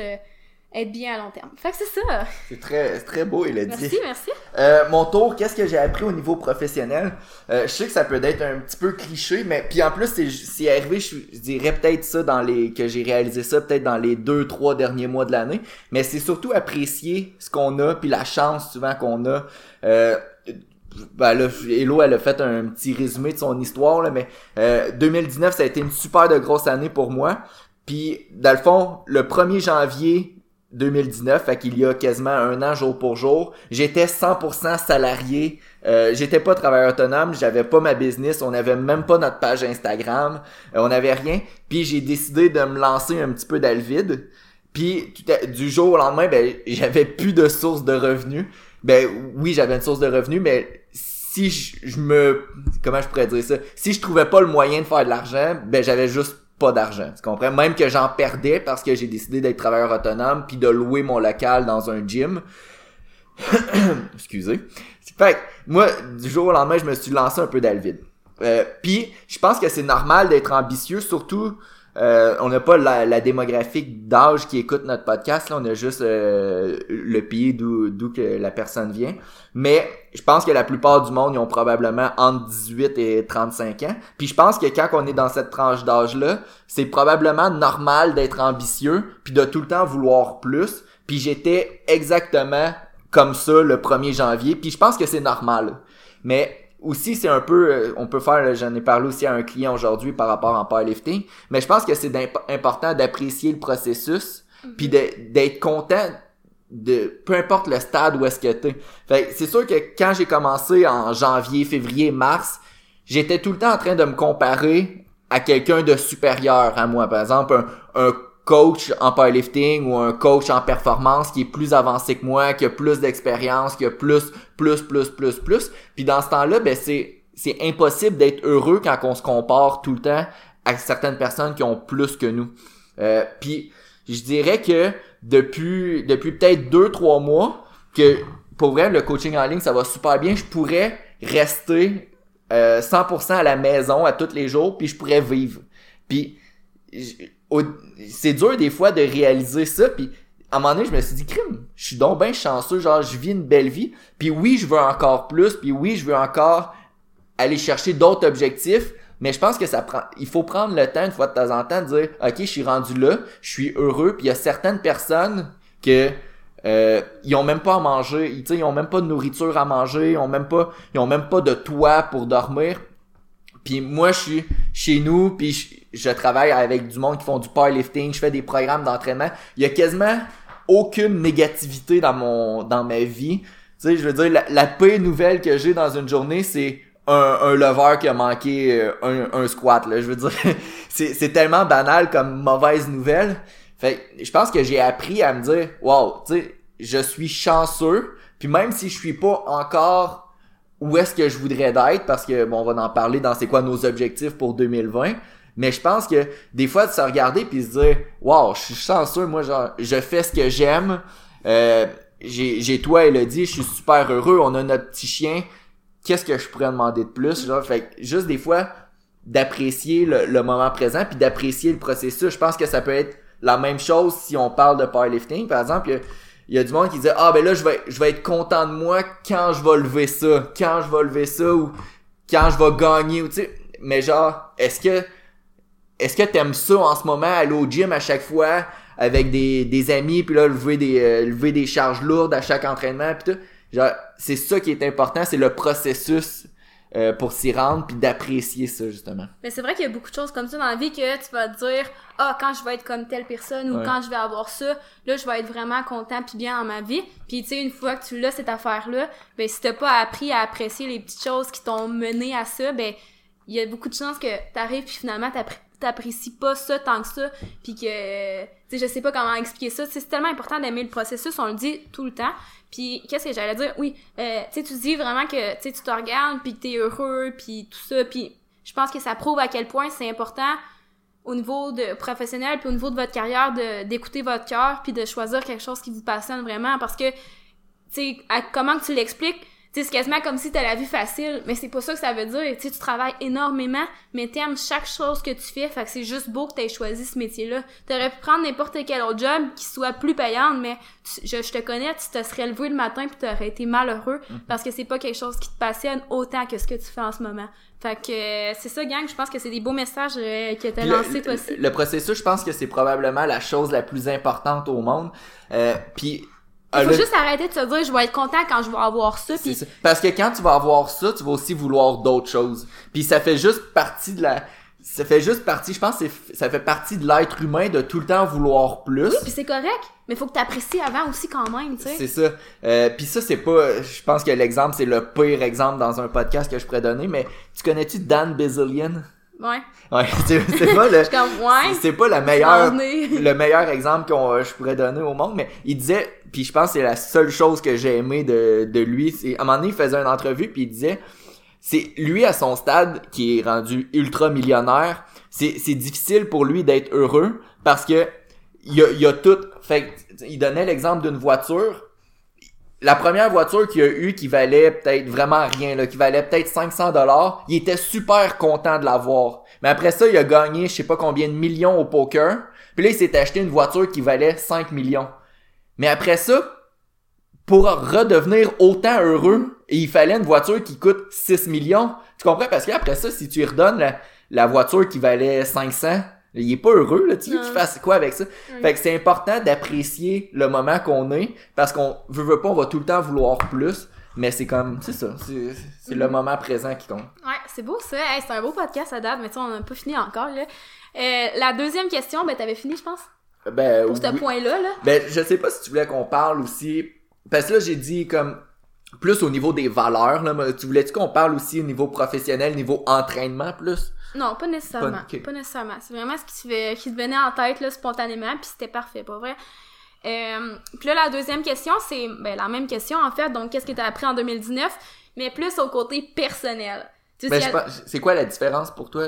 être bien à long terme. Fait que c'est ça. C'est très, très beau, il a dit. Merci, merci. Euh, mon tour, qu'est-ce que j'ai appris au niveau professionnel? Euh, je sais que ça peut être un petit peu cliché, mais puis en plus, c'est, c'est arrivé, je, je dirais peut-être ça dans les, que j'ai réalisé ça peut-être dans les deux, trois derniers mois de l'année, mais c'est surtout apprécier ce qu'on a, puis la chance souvent qu'on a. Euh, ben là, Hello, elle a fait un petit résumé de son histoire, là, mais euh, 2019, ça a été une super de grosse année pour moi. Puis, dans le fond, le 1er janvier 2019, fait qu'il y a quasiment un an jour pour jour, j'étais 100% salarié. Euh, j'étais pas travailleur autonome, j'avais pas ma business, on avait même pas notre page Instagram, euh, on avait rien. Puis j'ai décidé de me lancer un petit peu dans le vide. Puis du jour au lendemain, ben j'avais plus de source de revenus. Ben oui, j'avais une source de revenus, mais si je, je me comment je pourrais dire ça, si je trouvais pas le moyen de faire de l'argent, ben j'avais juste d'argent. Tu comprends? Même que j'en perdais parce que j'ai décidé d'être travailleur autonome puis de louer mon local dans un gym. Excusez. Fait que, moi, du jour au lendemain, je me suis lancé un peu dans le vide. Euh, puis, je pense que c'est normal d'être ambitieux, surtout, euh, on n'a pas la, la démographique d'âge qui écoute notre podcast, là, on a juste euh, le pays d'où que la personne vient. Mais je pense que la plupart du monde, ils ont probablement entre 18 et 35 ans. Puis je pense que quand on est dans cette tranche d'âge-là, c'est probablement normal d'être ambitieux, puis de tout le temps vouloir plus. Puis j'étais exactement comme ça le 1er janvier, puis je pense que c'est normal. Mais aussi, c'est un peu, euh, on peut faire, j'en ai parlé aussi à un client aujourd'hui par rapport en powerlifting, mais je pense que c'est important d'apprécier le processus, puis de- d'être content de peu importe le stade où est-ce que t'es. Fait c'est sûr que quand j'ai commencé en janvier, février, mars, j'étais tout le temps en train de me comparer à quelqu'un de supérieur à moi. Par exemple, un, un coach en powerlifting ou un coach en performance qui est plus avancé que moi, qui a plus d'expérience, qui a plus, plus, plus, plus, plus. Puis dans ce temps-là, ben c'est c'est impossible d'être heureux quand on se compare tout le temps à certaines personnes qui ont plus que nous. Euh, puis je dirais que depuis depuis peut-être deux trois mois que pour vrai le coaching en ligne ça va super bien. Je pourrais rester euh, 100% à la maison à tous les jours puis je pourrais vivre. Puis c'est dur des fois de réaliser ça puis à un moment donné je me suis dit crime je suis donc bien chanceux genre je vis une belle vie puis oui je veux encore plus puis oui je veux encore aller chercher d'autres objectifs mais je pense que ça prend il faut prendre le temps une fois de temps en temps de dire ok je suis rendu là je suis heureux puis il y a certaines personnes que euh, ils ont même pas à manger ils, ils ont même pas de nourriture à manger ils ont même pas ils ont même pas de toit pour dormir puis moi, je suis chez nous, puis je, je travaille avec du monde qui font du powerlifting, je fais des programmes d'entraînement. Il y a quasiment aucune négativité dans mon dans ma vie. Tu sais, je veux dire, la, la pire nouvelle que j'ai dans une journée, c'est un, un lever qui a manqué euh, un, un squat. Là. Je veux dire, c'est, tellement banal comme mauvaise nouvelle. Fait je pense que j'ai appris à me dire, wow, tu sais, je suis chanceux. Puis même si je suis pas encore où est-ce que je voudrais d'être parce que bon on va en parler dans c'est quoi nos objectifs pour 2020 mais je pense que des fois de se regarder puis se dire wow je suis chanceux moi genre je fais ce que j'aime. Euh, j'ai toi Elodie je suis super heureux on a notre petit chien. Qu'est-ce que je pourrais demander de plus genre fait juste des fois d'apprécier le, le moment présent puis d'apprécier le processus. Je pense que ça peut être la même chose si on parle de powerlifting par exemple il y a- du monde qui disait ah ben là je vais je vais être content de moi quand je vais lever ça quand je vais lever ça ou quand je vais gagner ou tu sais. Mais genre est-ce que est-ce que t'aimes ça en ce moment aller au gym à chaque fois avec des, des amis puis là lever des euh, lever des charges lourdes à chaque entraînement puis tout? Genre c'est ça qui est important c'est le processus euh, pour s'y rendre puis d'apprécier ça justement Mais c'est vrai qu'il y a beaucoup de choses comme ça dans la vie que tu vas te dire ah quand je vais être comme telle personne ou Ouais. quand je vais avoir ça là je vais être vraiment content puis bien dans ma vie puis tu sais une fois que tu l'as cette affaire là ben si t'as pas appris à apprécier les petites choses qui t'ont mené à ça ben il y a beaucoup de chances que t'arrives puis finalement t'appré- t'apprécies pas ça tant que ça puis que je sais pas comment expliquer ça. C'est tellement important d'aimer le processus on le dit tout le temps. Puis qu'est-ce que j'allais dire? Oui euh, tu dis vraiment que tu tu te regardes puis que t'es heureux puis tout ça puis je pense que ça prouve à quel point c'est important au niveau de professionnel puis au niveau de votre carrière de d'écouter votre cœur puis de choisir quelque chose qui vous passionne vraiment. Parce que comment que tu l'expliques, c'est quasiment comme si t'as la vie facile, mais c'est pas ça que ça veut dire. Tu tu travailles énormément, mais t'aimes chaque chose que tu fais, fait que c'est juste beau que t'aies choisi ce métier-là. T'aurais pu prendre n'importe quel autre job qui soit plus payant, mais tu- je, je te connais, tu te serais levé le matin puis t'aurais été malheureux parce que c'est pas quelque chose qui te passionne autant que ce que tu fais en ce moment. Fait que euh, c'est ça, gang. Je pense que c'est des beaux messages euh, que t'as lancés toi aussi. le- le processus, je pense que c'est probablement la chose la plus importante au monde. Euh, puis Il faut le- juste arrêter de se dire je vais être content quand je vais avoir ça ça. Parce que quand tu vas avoir ça, tu vas aussi vouloir d'autres choses. Puis ça fait juste partie de la ça fait juste partie, je pense que c'est- ça fait partie de l'être humain de tout le temps vouloir plus. puis c'est correct, mais faut que t'apprécies avant aussi quand même, tu sais. C'est ça. Euh, puis ça, c'est pas. Je pense que l'exemple, c'est le pire exemple dans un podcast que je pourrais donner, mais tu connais-tu Dan Bazillion? Ouais. Ouais, c'est pas le. C'est pas la meilleure, le meilleur exemple qu'on je pourrais donner au monde, mais il disait, puis je pense que c'est la seule chose que j'ai aimé de, de lui, c'est à un moment donné, il faisait une entrevue puis il disait, c'est lui à son stade qui est rendu ultra millionnaire, c'est c'est difficile pour lui d'être heureux parce que il y a, il y a tout, fait il donnait l'exemple d'une voiture. La première voiture qu'il a eue qui valait peut-être vraiment rien, là, qui valait peut-être 500 dollars, il était super content de l'avoir. Mais après ça, il a gagné je sais pas combien de millions au poker. Puis là, il s'est acheté une voiture qui valait 5 millions. Mais après ça, pour redevenir autant heureux, il fallait une voiture qui coûte 6 millions. Tu comprends? Parce qu'après ça, si tu lui redonnes la, la voiture qui valait 500, il est pas heureux, là. Tu veux qu'il fasse quoi avec ça? Mm. Fait que c'est important d'apprécier le moment qu'on est, parce qu'on veut, veut pas, on va tout le temps vouloir plus. Mais c'est comme, c'est ça, c'est le Mhm. moment présent qui compte. Ouais, c'est beau ça. Hey, c'est un beau podcast à date, mais tu sais, on n'a pas fini encore là. Euh, la deuxième question, ben t'avais fini, je pense, Ben, pour ce point-là là. Ben, je sais pas si tu voulais qu'on parle aussi. Parce que là, j'ai dit comme plus au niveau des valeurs. Là, mais tu voulais-tu qu'on parle aussi au niveau professionnel, niveau entraînement plus? Non, pas nécessairement. Pas- Pas, nécessairement. C'est vraiment ce qui te, fait- qui te venait en tête là, spontanément, puis c'était parfait, pas vrai. Euh, puis là, la deuxième question, c'est ben, la même question en fait. Donc, qu'est-ce que t'as appris en 2019, mais plus au côté personnel. Tu sais, Ben, a- c'est quoi la différence pour toi?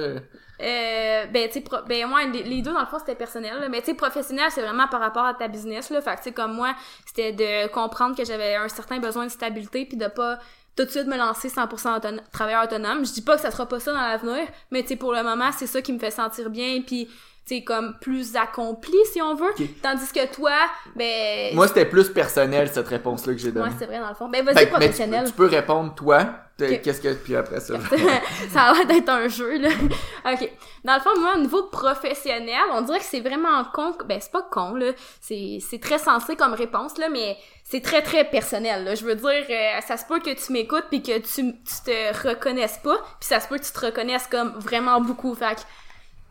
euh? Ben, tu pro- ben, moi, les, les deux, dans le fond, c'était personnel, là. Mais, tu sais, professionnel, c'est vraiment par rapport à ta business, là. Fait que, tu sais, comme moi, c'était de comprendre que j'avais un certain besoin de stabilité puis de pas tout de suite me lancer 100% autonome, travailleur autonome. Je dis pas que ça sera pas ça dans l'avenir, mais, tu sais, pour le moment, c'est ça qui me fait sentir bien puis tu sais, comme plus accompli, si on veut. Tandis que toi, ben... Moi, c'était plus personnel, cette réponse-là que j'ai donnée. moi, c'est vrai, dans le fond. Ben, vas-y, tu, professionnel. tu peux répondre, toi. Qu'est-ce que. Puis après ça. ça a l'air d'être un jeu, là. OK. Dans le fond, moi, au niveau professionnel, on dirait que c'est vraiment con. Ben, c'est pas con, là. C'est, c'est très sensé comme réponse, là, mais c'est très, très personnel, là. Je veux dire, euh, ça se peut que tu m'écoutes puis que tu, tu te reconnaisses pas, puis ça se peut que tu te reconnaisses comme vraiment beaucoup. Fait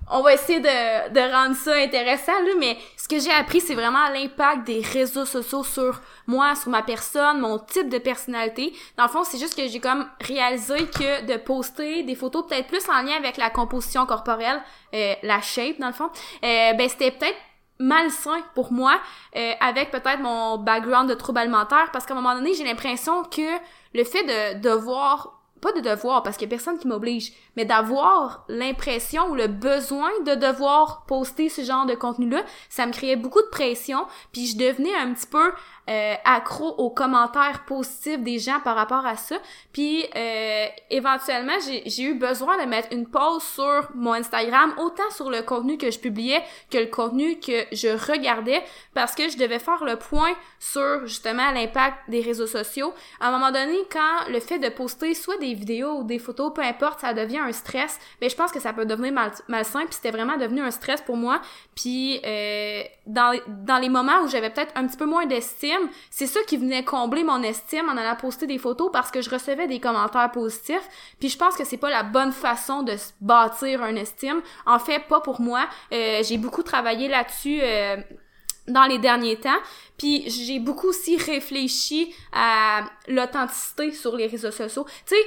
on va essayer de, de rendre ça intéressant, là, mais ce que j'ai appris, c'est vraiment l'impact des réseaux sociaux sur moi, sur ma personne, mon type de personnalité. Dans le fond, c'est juste que j'ai comme réalisé que de poster des photos peut-être plus en lien avec la composition corporelle, euh, la shape, dans le fond, euh, ben c'était peut-être malsain pour moi euh, avec peut-être mon background de trouble alimentaire parce qu'à un moment donné j'ai l'impression que le fait de devoir pas de devoir parce qu'il y a personne qui m'oblige mais d'avoir l'impression ou le besoin de devoir poster ce genre de contenu là ça me créait beaucoup de pression puis je devenais un petit peu euh, accro aux commentaires positifs des gens par rapport à ça puis euh, éventuellement j'ai eu besoin de mettre une pause sur mon Instagram autant sur le contenu que je publiais que le contenu que je regardais parce que je devais faire le point sur justement l'impact des réseaux sociaux. À un moment donné, quand le fait de poster soit des vidéos ou des photos, peu importe, ça devient un stress, ben je pense que ça peut devenir mal, malsain, puis c'était vraiment devenu un stress pour moi. Puis euh, dans, dans les moments où j'avais peut-être un petit peu moins d'estime, c'est ça qui venait combler mon estime en allant poster des photos parce que je recevais des commentaires positifs. Puis je pense que c'est pas la bonne façon de se bâtir un estime. En fait, pas pour moi. Euh, j'ai beaucoup travaillé là-dessus. euh, dans les derniers temps. Puis j'ai beaucoup aussi réfléchi à l'authenticité sur les réseaux sociaux. Tu sais,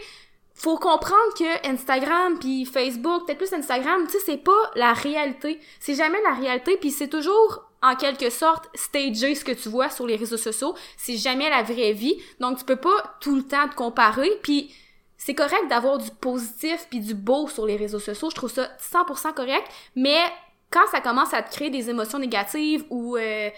faut comprendre que Instagram puis Facebook, peut-être plus Instagram, tu sais, c'est pas la réalité. C'est jamais la réalité, puis c'est toujours en quelque sorte stager ce que tu vois sur les réseaux sociaux. C'est jamais la vraie vie. Donc tu peux pas tout le temps te comparer, puis c'est correct d'avoir du positif puis du beau sur les réseaux sociaux. Je trouve ça 100% correct, mais quand ça commence à te créer des émotions négatives ou euh,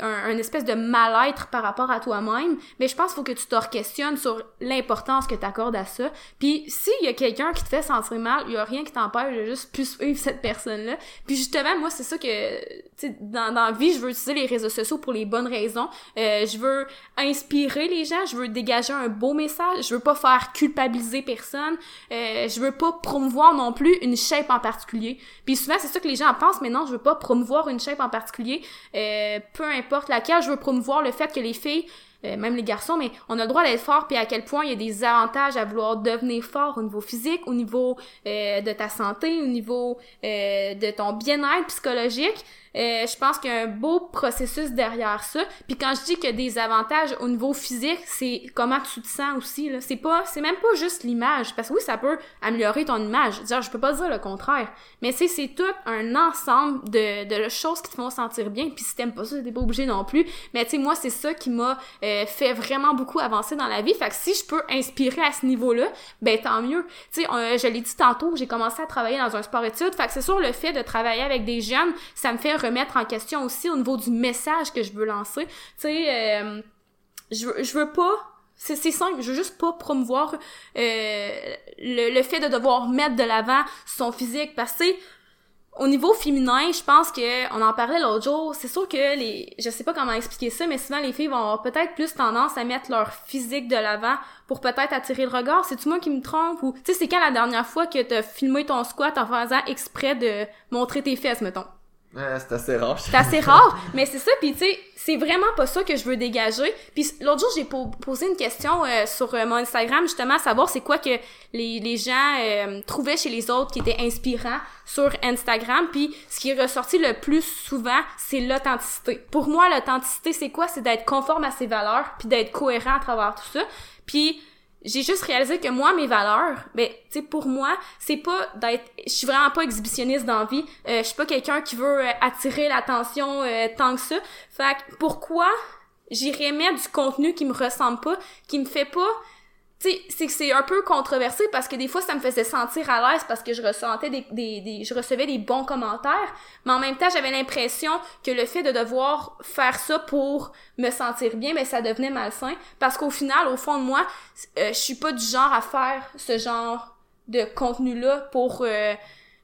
un, espèce de mal-être par rapport à toi-même, mais je pense qu'il faut que tu te questionnes sur l'importance que tu accordes à ça. Puis s'il y a quelqu'un qui te fait sentir mal, il y a rien qui t'empêche de juste plus suivre cette personne-là. Puis justement, moi c'est ça que tu dans dans la vie, je veux utiliser les réseaux sociaux pour les bonnes raisons. Euh, je veux inspirer les gens, je veux dégager un beau message, je veux pas faire culpabiliser personne, euh, je veux pas promouvoir non plus une shape en particulier. Puis souvent c'est ça que les gens pensent, mais non, je veux pas promouvoir une shape en particulier. Euh, peu importe laquelle, je veux promouvoir le fait que les filles, euh, même les garçons, mais on a le droit d'être fort, puis à quel point il y a des avantages à vouloir devenir fort au niveau physique, au niveau euh, de ta santé, au niveau euh, de ton bien-être psychologique. Euh, je pense qu'il y a un beau processus derrière ça. Puis quand je dis qu'il y a des avantages au niveau physique, c'est comment tu te sens aussi. C'est pas, c'est même pas juste l'image. Parce que oui, ça peut améliorer ton image. Dire, je peux pas dire le contraire. Mais c'est, c'est tout un ensemble de, de choses qui te font sentir bien. Puis si t'aimes pas ça, t'es pas obligé non plus. Mais tu sais, moi, c'est ça qui m'a euh, fait vraiment beaucoup avancer dans la vie. Fait que si je peux inspirer à ce niveau-là, ben tant mieux. Tu sais, euh, je l'ai dit tantôt, j'ai commencé à travailler dans un sport-études. Fait que c'est sûr, le fait de travailler avec des jeunes, ça me fait remettre en question aussi au niveau du message que je veux lancer. Tu sais, euh, je, veux, pas c'est simple, je veux juste pas promouvoir euh, le, le, fait de devoir mettre de l'avant son physique. Parce que au niveau féminin, je pense que on en parlait l'autre jour, c'est sûr que les je sais pas comment expliquer ça mais souvent les filles vont avoir peut-être plus tendance à mettre leur physique de l'avant pour peut-être attirer le regard, c'est tu moi qui me trompe? Ou tu sais c'est quand la dernière fois que t'as filmé ton squat en faisant exprès de montrer tes fesses mettons? C'est assez rare. C'est assez rare, mais c'est ça, puis tu sais, c'est vraiment pas ça que je veux dégager. Puis l'autre jour, j'ai posé une question euh, sur euh, mon Instagram, justement, à savoir c'est quoi que les, les gens euh, trouvaient chez les autres qui était inspirant sur Instagram. Puis ce qui est ressorti le plus souvent, c'est l'authenticité. Pour moi, l'authenticité, c'est quoi? C'est d'être conforme à ses valeurs, puis d'être cohérent à travers tout ça. Puis j'ai juste réalisé que moi mes valeurs ben tu sais pour moi c'est pas d'être je suis vraiment pas exhibitionniste dans la vie. Euh, je suis pas quelqu'un qui veut euh, attirer l'attention euh, tant que ça. Fait que pourquoi j'irais mettre du contenu qui me ressemble pas qui me fait pas c'est c'est un peu controversé parce que des fois, ça me faisait sentir à l'aise parce que je ressentais des, des, je recevais des bons commentaires, mais en même temps, j'avais l'impression que le fait de devoir faire ça pour me sentir bien, ben ça devenait malsain parce qu'au final, au fond de moi, euh, je suis pas du genre à faire ce genre de contenu-là pour euh,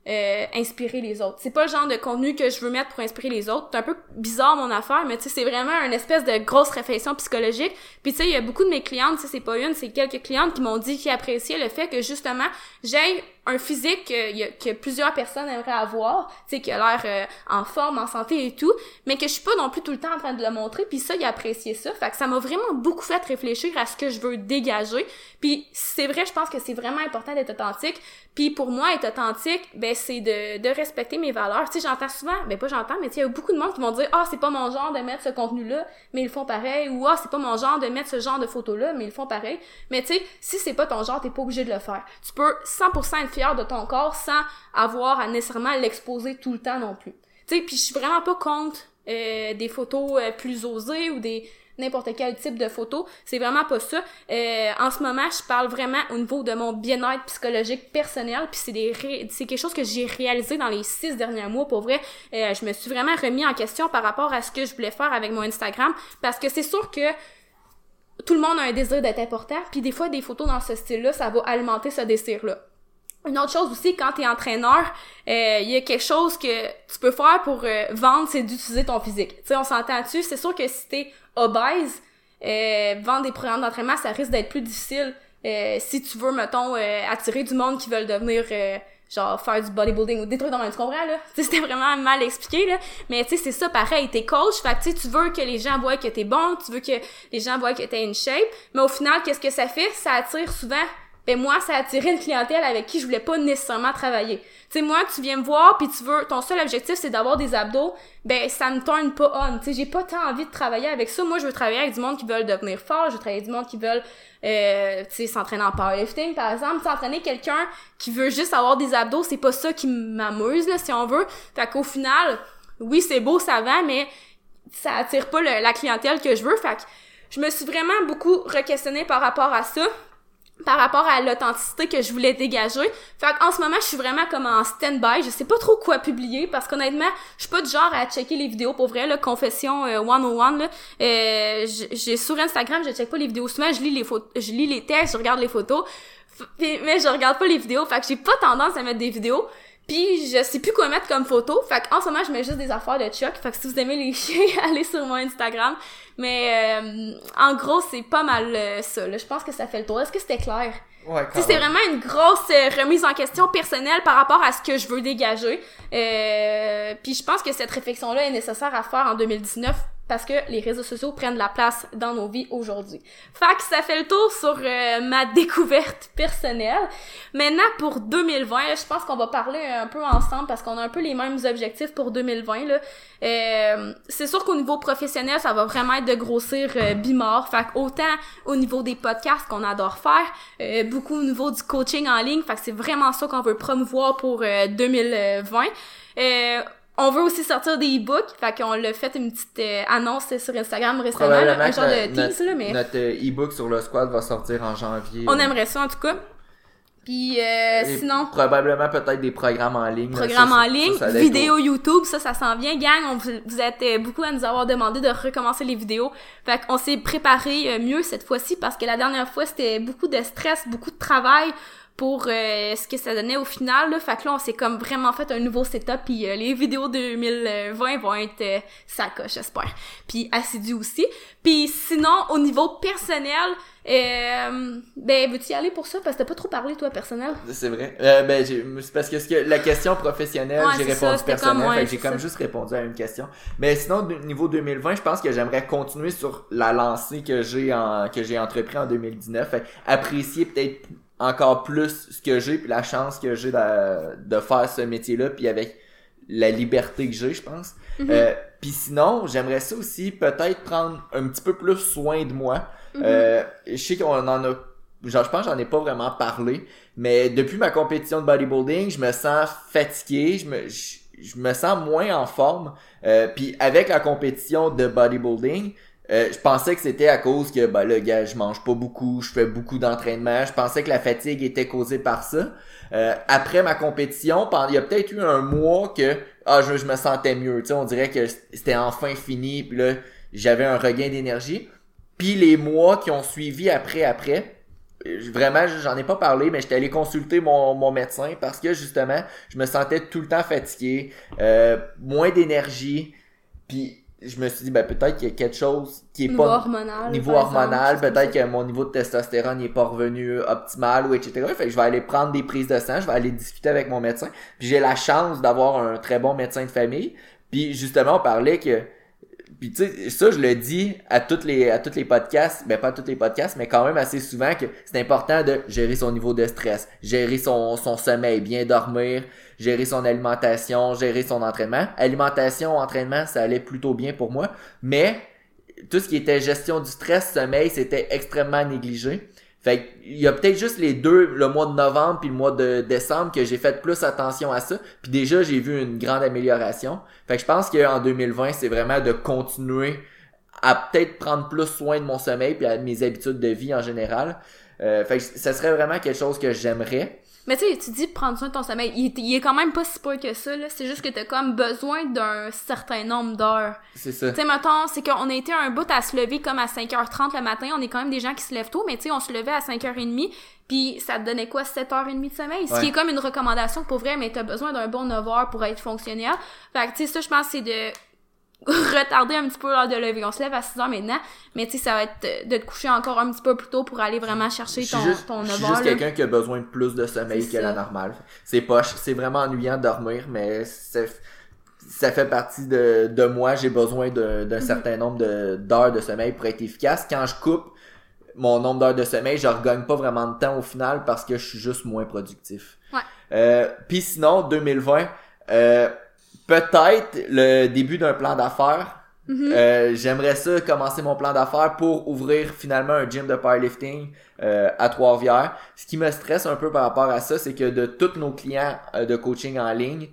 euh, inspirer les autres. C'est pas le genre de contenu que je veux mettre pour inspirer les autres. C'est un peu bizarre mon affaire, mais tu sais, c'est vraiment une espèce de grosse réflexion psychologique. Puis tu sais, il y a beaucoup de mes clientes, tu sais, c'est pas une, c'est quelques clientes qui m'ont dit qu'ils appréciaient le fait que justement, j'ai un physique que, que, plusieurs personnes aimeraient avoir, tu sais, qui a l'air euh, en forme, en santé et tout, mais que je suis pas non plus tout le temps en train de le montrer, puis ça, il apprécié ça. Fait que ça m'a vraiment beaucoup fait réfléchir à ce que je veux dégager. Puis c'est vrai, je pense que c'est vraiment important d'être authentique. Puis pour moi, être authentique, ben c'est de, de respecter mes valeurs. Tu sais, j'entends souvent, ben pas j'entends, mais tu il y a beaucoup de monde qui vont dire « Ah, c'est pas mon genre de mettre ce contenu-là, mais ils font pareil. » Ou « Ah, c'est pas mon genre de mettre ce genre de photo-là, mais ils font pareil. » Mais tu sais, si c'est pas ton genre, t'es pas obligé de le faire. Tu peux 100% être fier de ton corps sans avoir à nécessairement l'exposer tout le temps non plus. Tu sais, puis je suis vraiment pas contre euh, des photos euh, plus osées ou des n'importe quel type de photo. C'est vraiment pas ça. Euh, en ce moment, je parle vraiment au niveau de mon bien-être psychologique personnel, puis c'est des c'est quelque chose que j'ai réalisé dans les six derniers mois. Pour vrai, je me suis vraiment remis en question par rapport à ce que je voulais faire avec mon Instagram, parce que c'est sûr que tout le monde a un désir d'être important, puis des fois, des photos dans ce style-là, ça va alimenter ce désir-là. Une autre chose aussi, quand t'es entraîneur, euh, il y a quelque chose que tu peux faire pour euh, vendre, c'est d'utiliser ton physique. Tu sais, on s'entend dessus. C'est sûr que si t'es obèse, euh, vendre des programmes d'entraînement, ça risque d'être plus difficile si tu veux, mettons, attirer du monde qui veulent devenir genre faire du bodybuilding ou trucs dans le tu là? C'était vraiment mal expliqué là mais tu sais c'est ça pareil t'es coach fait que tu veux que les gens voient que t'es bon tu veux que les gens voient que t'es une shape mais au final qu'est-ce que ça fait? Ça attire souvent ben moi ça a attiré une clientèle avec qui je voulais pas nécessairement travailler. Tu sais moi tu viens me voir puis tu veux ton seul objectif c'est d'avoir des abdos, ben ça me tourne pas on. Tu sais j'ai pas tant envie de travailler avec ça. Moi je veux travailler avec du monde qui veulent devenir fort, je veux travailler avec du monde qui veulent euh, tu sais s'entraîner en powerlifting par exemple, s'entraîner quelqu'un qui veut juste avoir des abdos, c'est pas ça qui m'amuse là si on veut. Fait qu'au final, oui, c'est beau ça va mais ça attire pas la clientèle que je veux. Fait que je me suis vraiment beaucoup re par rapport à ça par rapport à l'authenticité que je voulais dégager. Fait en ce moment, je suis vraiment comme en stand-by. Je sais pas trop quoi publier parce qu'honnêtement, je suis pas du genre à checker les vidéos pour vrai, là, confession euh, 101, là. Euh, j'ai sur Instagram, je check pas les vidéos souvent, je lis les photos, je lis les textes, je regarde les photos, mais je regarde pas les vidéos. Fait que j'ai pas tendance à mettre des vidéos. Puis je sais plus quoi mettre comme photo. Fait en ce moment, je mets juste des affaires de Chuck. Fait que si vous aimez les chiens, allez sur mon Instagram. Mais euh, en gros, c'est pas mal euh, ça. Là. Je pense que ça fait le tour. Est-ce que c'était clair? Ouais, c'est vraiment une grosse euh, remise en question personnelle par rapport à ce que je veux dégager. puis je pense que cette réflexion-là est nécessaire à faire en 2019 parce que les réseaux sociaux prennent la place dans nos vies aujourd'hui. Fait que ça fait le tour sur euh, ma découverte personnelle. Maintenant, pour 2020, je pense qu'on va parler un peu ensemble parce qu'on a un peu les mêmes objectifs pour 2020. Là. Euh, c'est sûr qu'au niveau professionnel, ça va vraiment être de grossir euh, bimort. Fait que autant au niveau des podcasts qu'on adore faire, euh, beaucoup au niveau du coaching en ligne. Fait que c'est vraiment ça qu'on veut promouvoir pour 2020. On veut aussi sortir des e-books, fait qu'on l'a fait une petite euh, annonce sur Instagram récemment, un genre de tease, là, mais... Notre euh, e-book sur le squad va sortir en janvier. On aimerait ça, en tout cas. Puis euh, sinon... Probablement peut-être des programmes en ligne. Programmes en ligne, vidéos YouTube, ça, ça s'en vient. Gang, on, vous êtes beaucoup à nous avoir demandé de recommencer les vidéos. Fait qu'on s'est préparé mieux cette fois-ci parce que la dernière fois, c'était beaucoup de stress, beaucoup de travail pour euh, ce que ça donnait au final. Là. Fait que là, on s'est comme vraiment fait un nouveau setup. Puis euh, les vidéos 2020 vont être euh, sacoche, j'espère. Puis assidu aussi. Puis sinon, au niveau personnel, euh, ben, veux-tu y aller pour ça? Parce que t'as pas trop parlé, toi, personnel. C'est vrai. Euh, ben, c'est parce que, ce que la question professionnelle, j'ai répondu personnel. fait que j'ai comme juste répondu à une question. Mais sinon, niveau 2020, je pense que j'aimerais continuer sur la lancée que j'ai en, que j'ai entrepris en 2019. Fait, apprécier peut-être encore plus ce que j'ai puis la chance que j'ai de, de, faire ce métier-là puis avec la liberté que j'ai, je pense. Mm-hmm. euh, puis sinon, j'aimerais ça aussi peut-être prendre un petit peu plus soin de moi. Euh, je sais qu'on en a genre je pense j'en ai pas vraiment parlé, mais depuis ma compétition de bodybuilding, je me sens fatigué, je me je, me sens moins en forme. Euh, puis avec la compétition de bodybuilding, euh, je pensais que c'était à cause que bah le gars je mange pas beaucoup, je fais beaucoup d'entraînement, je pensais que la fatigue était causée par ça. Euh, après ma compétition, il y a peut-être eu un mois que ah je, je me sentais mieux, tu sais, on dirait que c'était enfin fini, puis là j'avais un regain d'énergie. Puis les mois qui ont suivi après après, vraiment j'en ai pas parlé mais j'étais allé consulter mon, mon médecin parce que justement je me sentais tout le temps fatigué euh, moins d'énergie. Puis je me suis dit ben peut-être qu'il y a quelque chose qui est niveau pas hormonal, niveau hormonal peut-être que mon niveau de testostérone n'est pas revenu optimal ou etc fait que je vais aller prendre des prises de sang je vais aller discuter avec mon médecin. Puis j'ai la chance d'avoir un très bon médecin de famille. Puis justement on parlait que puis tu sais, ça je le dis à toutes les à toutes les podcasts, ben pas à tous les podcasts, mais quand même assez souvent que c'est important de gérer son niveau de stress, gérer son, son sommeil, bien dormir, gérer son alimentation, gérer son entraînement. Alimentation, entraînement, ça allait plutôt bien pour moi, mais tout ce qui était gestion du stress, sommeil, c'était extrêmement négligé. Fait il y a peut-être juste les deux, le mois de novembre puis le mois de décembre que j'ai fait plus attention à ça. Puis déjà, j'ai vu une grande amélioration. Fait que je pense qu'en 2020, c'est vraiment de continuer à peut-être prendre plus soin de mon sommeil puis à mes habitudes de vie en général. Euh, fait que ça serait vraiment quelque chose que j'aimerais. Mais tu sais, tu dis prendre soin de ton sommeil. Il, est quand même pas si peu que ça, là. C'est juste que t'as comme besoin d'un certain nombre d'heures. C'est ça. Tu sais, mettons, c'est qu'on a été un bout à se lever comme à 5h30 le matin. On est quand même des gens qui se lèvent tôt, mais tu sais, on se levait à 5h30. Puis ça te donnait quoi, 7h30 de sommeil? Ce qui est comme une recommandation pour vrai, mais t'as besoin d'un bon 9h pour être fonctionnel. Fait que tu sais, ça, je pense, c'est de retarder un petit peu l'heure de lever. On se lève à 6 heures maintenant, mais tu sais, ça va être de te coucher encore un petit peu plus tôt pour aller vraiment chercher ton, ton 9 Je suis juste quelqu'un qui a besoin de plus de sommeil que la normale. C'est poche, c'est vraiment ennuyant de dormir, mais ça fait partie de, de moi. J'ai besoin d'un mm-hmm. certain nombre d'heures de, sommeil pour être efficace. Quand je coupe mon nombre d'heures de sommeil, je regagne pas vraiment de temps au final parce que je suis juste moins productif. Ouais. Euh, Puis sinon, 2020, euh, peut-être le début d'un plan d'affaires. Mm-hmm. Euh, j'aimerais ça commencer mon plan d'affaires pour ouvrir finalement un gym de powerlifting euh, à Trois-Rivières. Ce qui me stresse un peu par rapport à ça, c'est que de tous nos clients euh, de coaching en ligne,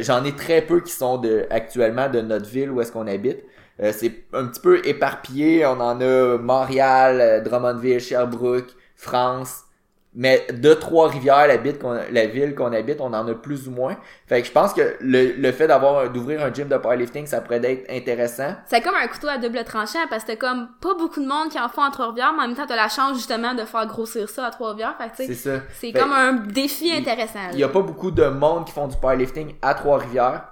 j'en ai très peu qui sont de actuellement de notre ville où est-ce qu'on habite. c'est un petit peu éparpillé. On en a Montréal, Drummondville, Sherbrooke, France, Mais de Trois-Rivières, la, la ville qu'on habite, on en a plus ou moins. Fait que je pense que le, le fait d'avoir d'ouvrir un gym de powerlifting, ça pourrait être intéressant. C'est comme un couteau à double tranchant parce que t'as comme pas beaucoup de monde qui en font à Trois-Rivières, mais en même temps t'as la chance justement de faire grossir ça à Trois-Rivières. Fait que C'est ça. c'est comme un défi intéressant. Il y a pas beaucoup de monde qui font du powerlifting à Trois-Rivières.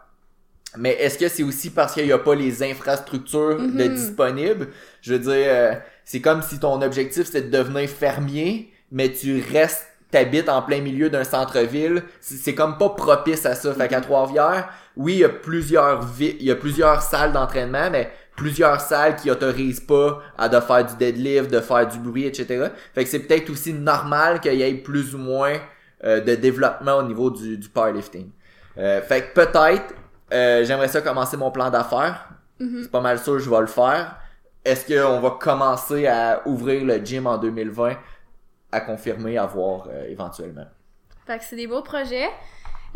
Mais est-ce que c'est aussi parce qu'il n'y a pas les infrastructures de Mhm. disponibles? Je veux dire, euh, c'est comme si ton objectif c'est de devenir fermier, mais tu restes, t'habites en plein milieu d'un centre-ville. C'est comme pas propice à ça. Fait qu'à Trois-Rivières, oui, il y a plusieurs il y a plusieurs salles d'entraînement, mais plusieurs salles qui autorisent pas à de faire du deadlift, de faire du bruit, etc. Fait que c'est peut-être aussi normal qu'il y ait plus ou moins euh, de développement au niveau du, du powerlifting. Euh, fait que peut-être, euh, j'aimerais ça commencer mon plan d'affaires. Mhm. C'est pas mal sûr que je vais le faire. Est-ce qu'on va commencer à ouvrir le gym en 2020 à confirmer, à voir euh, éventuellement? Fait que c'est des beaux projets.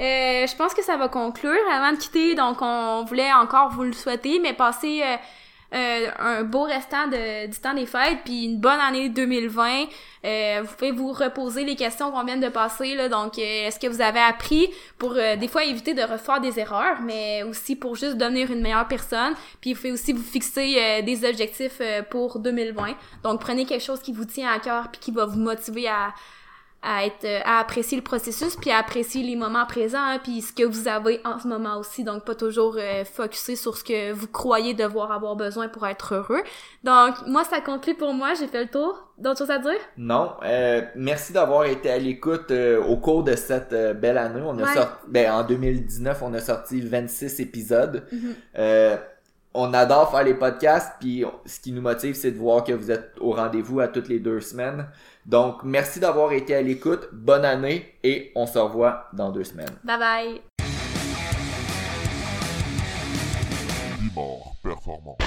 Euh, je pense que ça va conclure. Avant de quitter, donc on voulait encore vous le souhaiter, mais passer euh, un beau restant de, du temps des fêtes, puis une bonne année 2020. Euh, vous pouvez vous reposer les questions qu'on vient de passer. Là, donc, euh, est-ce que vous avez appris pour euh, des fois éviter de refaire des erreurs, mais aussi pour juste devenir une meilleure personne. Puis vous pouvez aussi vous fixer euh, des objectifs pour 2020. Donc, prenez quelque chose qui vous tient à cœur puis qui va vous motiver à à être euh, à apprécier le processus puis à apprécier les moments présents hein, puis ce que vous avez en ce moment aussi donc pas toujours euh, focusé sur ce que vous croyez devoir avoir besoin pour être heureux donc moi ça conclut pour moi j'ai fait le tour d'autres choses à dire? Non. Euh, merci d'avoir été à l'écoute euh, au cours de cette euh, belle année. On a Ouais. sorti, ben, en 2019, on a sorti 26 épisodes. Mhm. Euh, on adore faire les podcasts, puis ce qui nous motive, c'est de voir que vous êtes au rendez-vous à toutes les deux semaines. Donc, merci d'avoir été à l'écoute. Bonne année et on se revoit dans deux semaines. bye bye performant.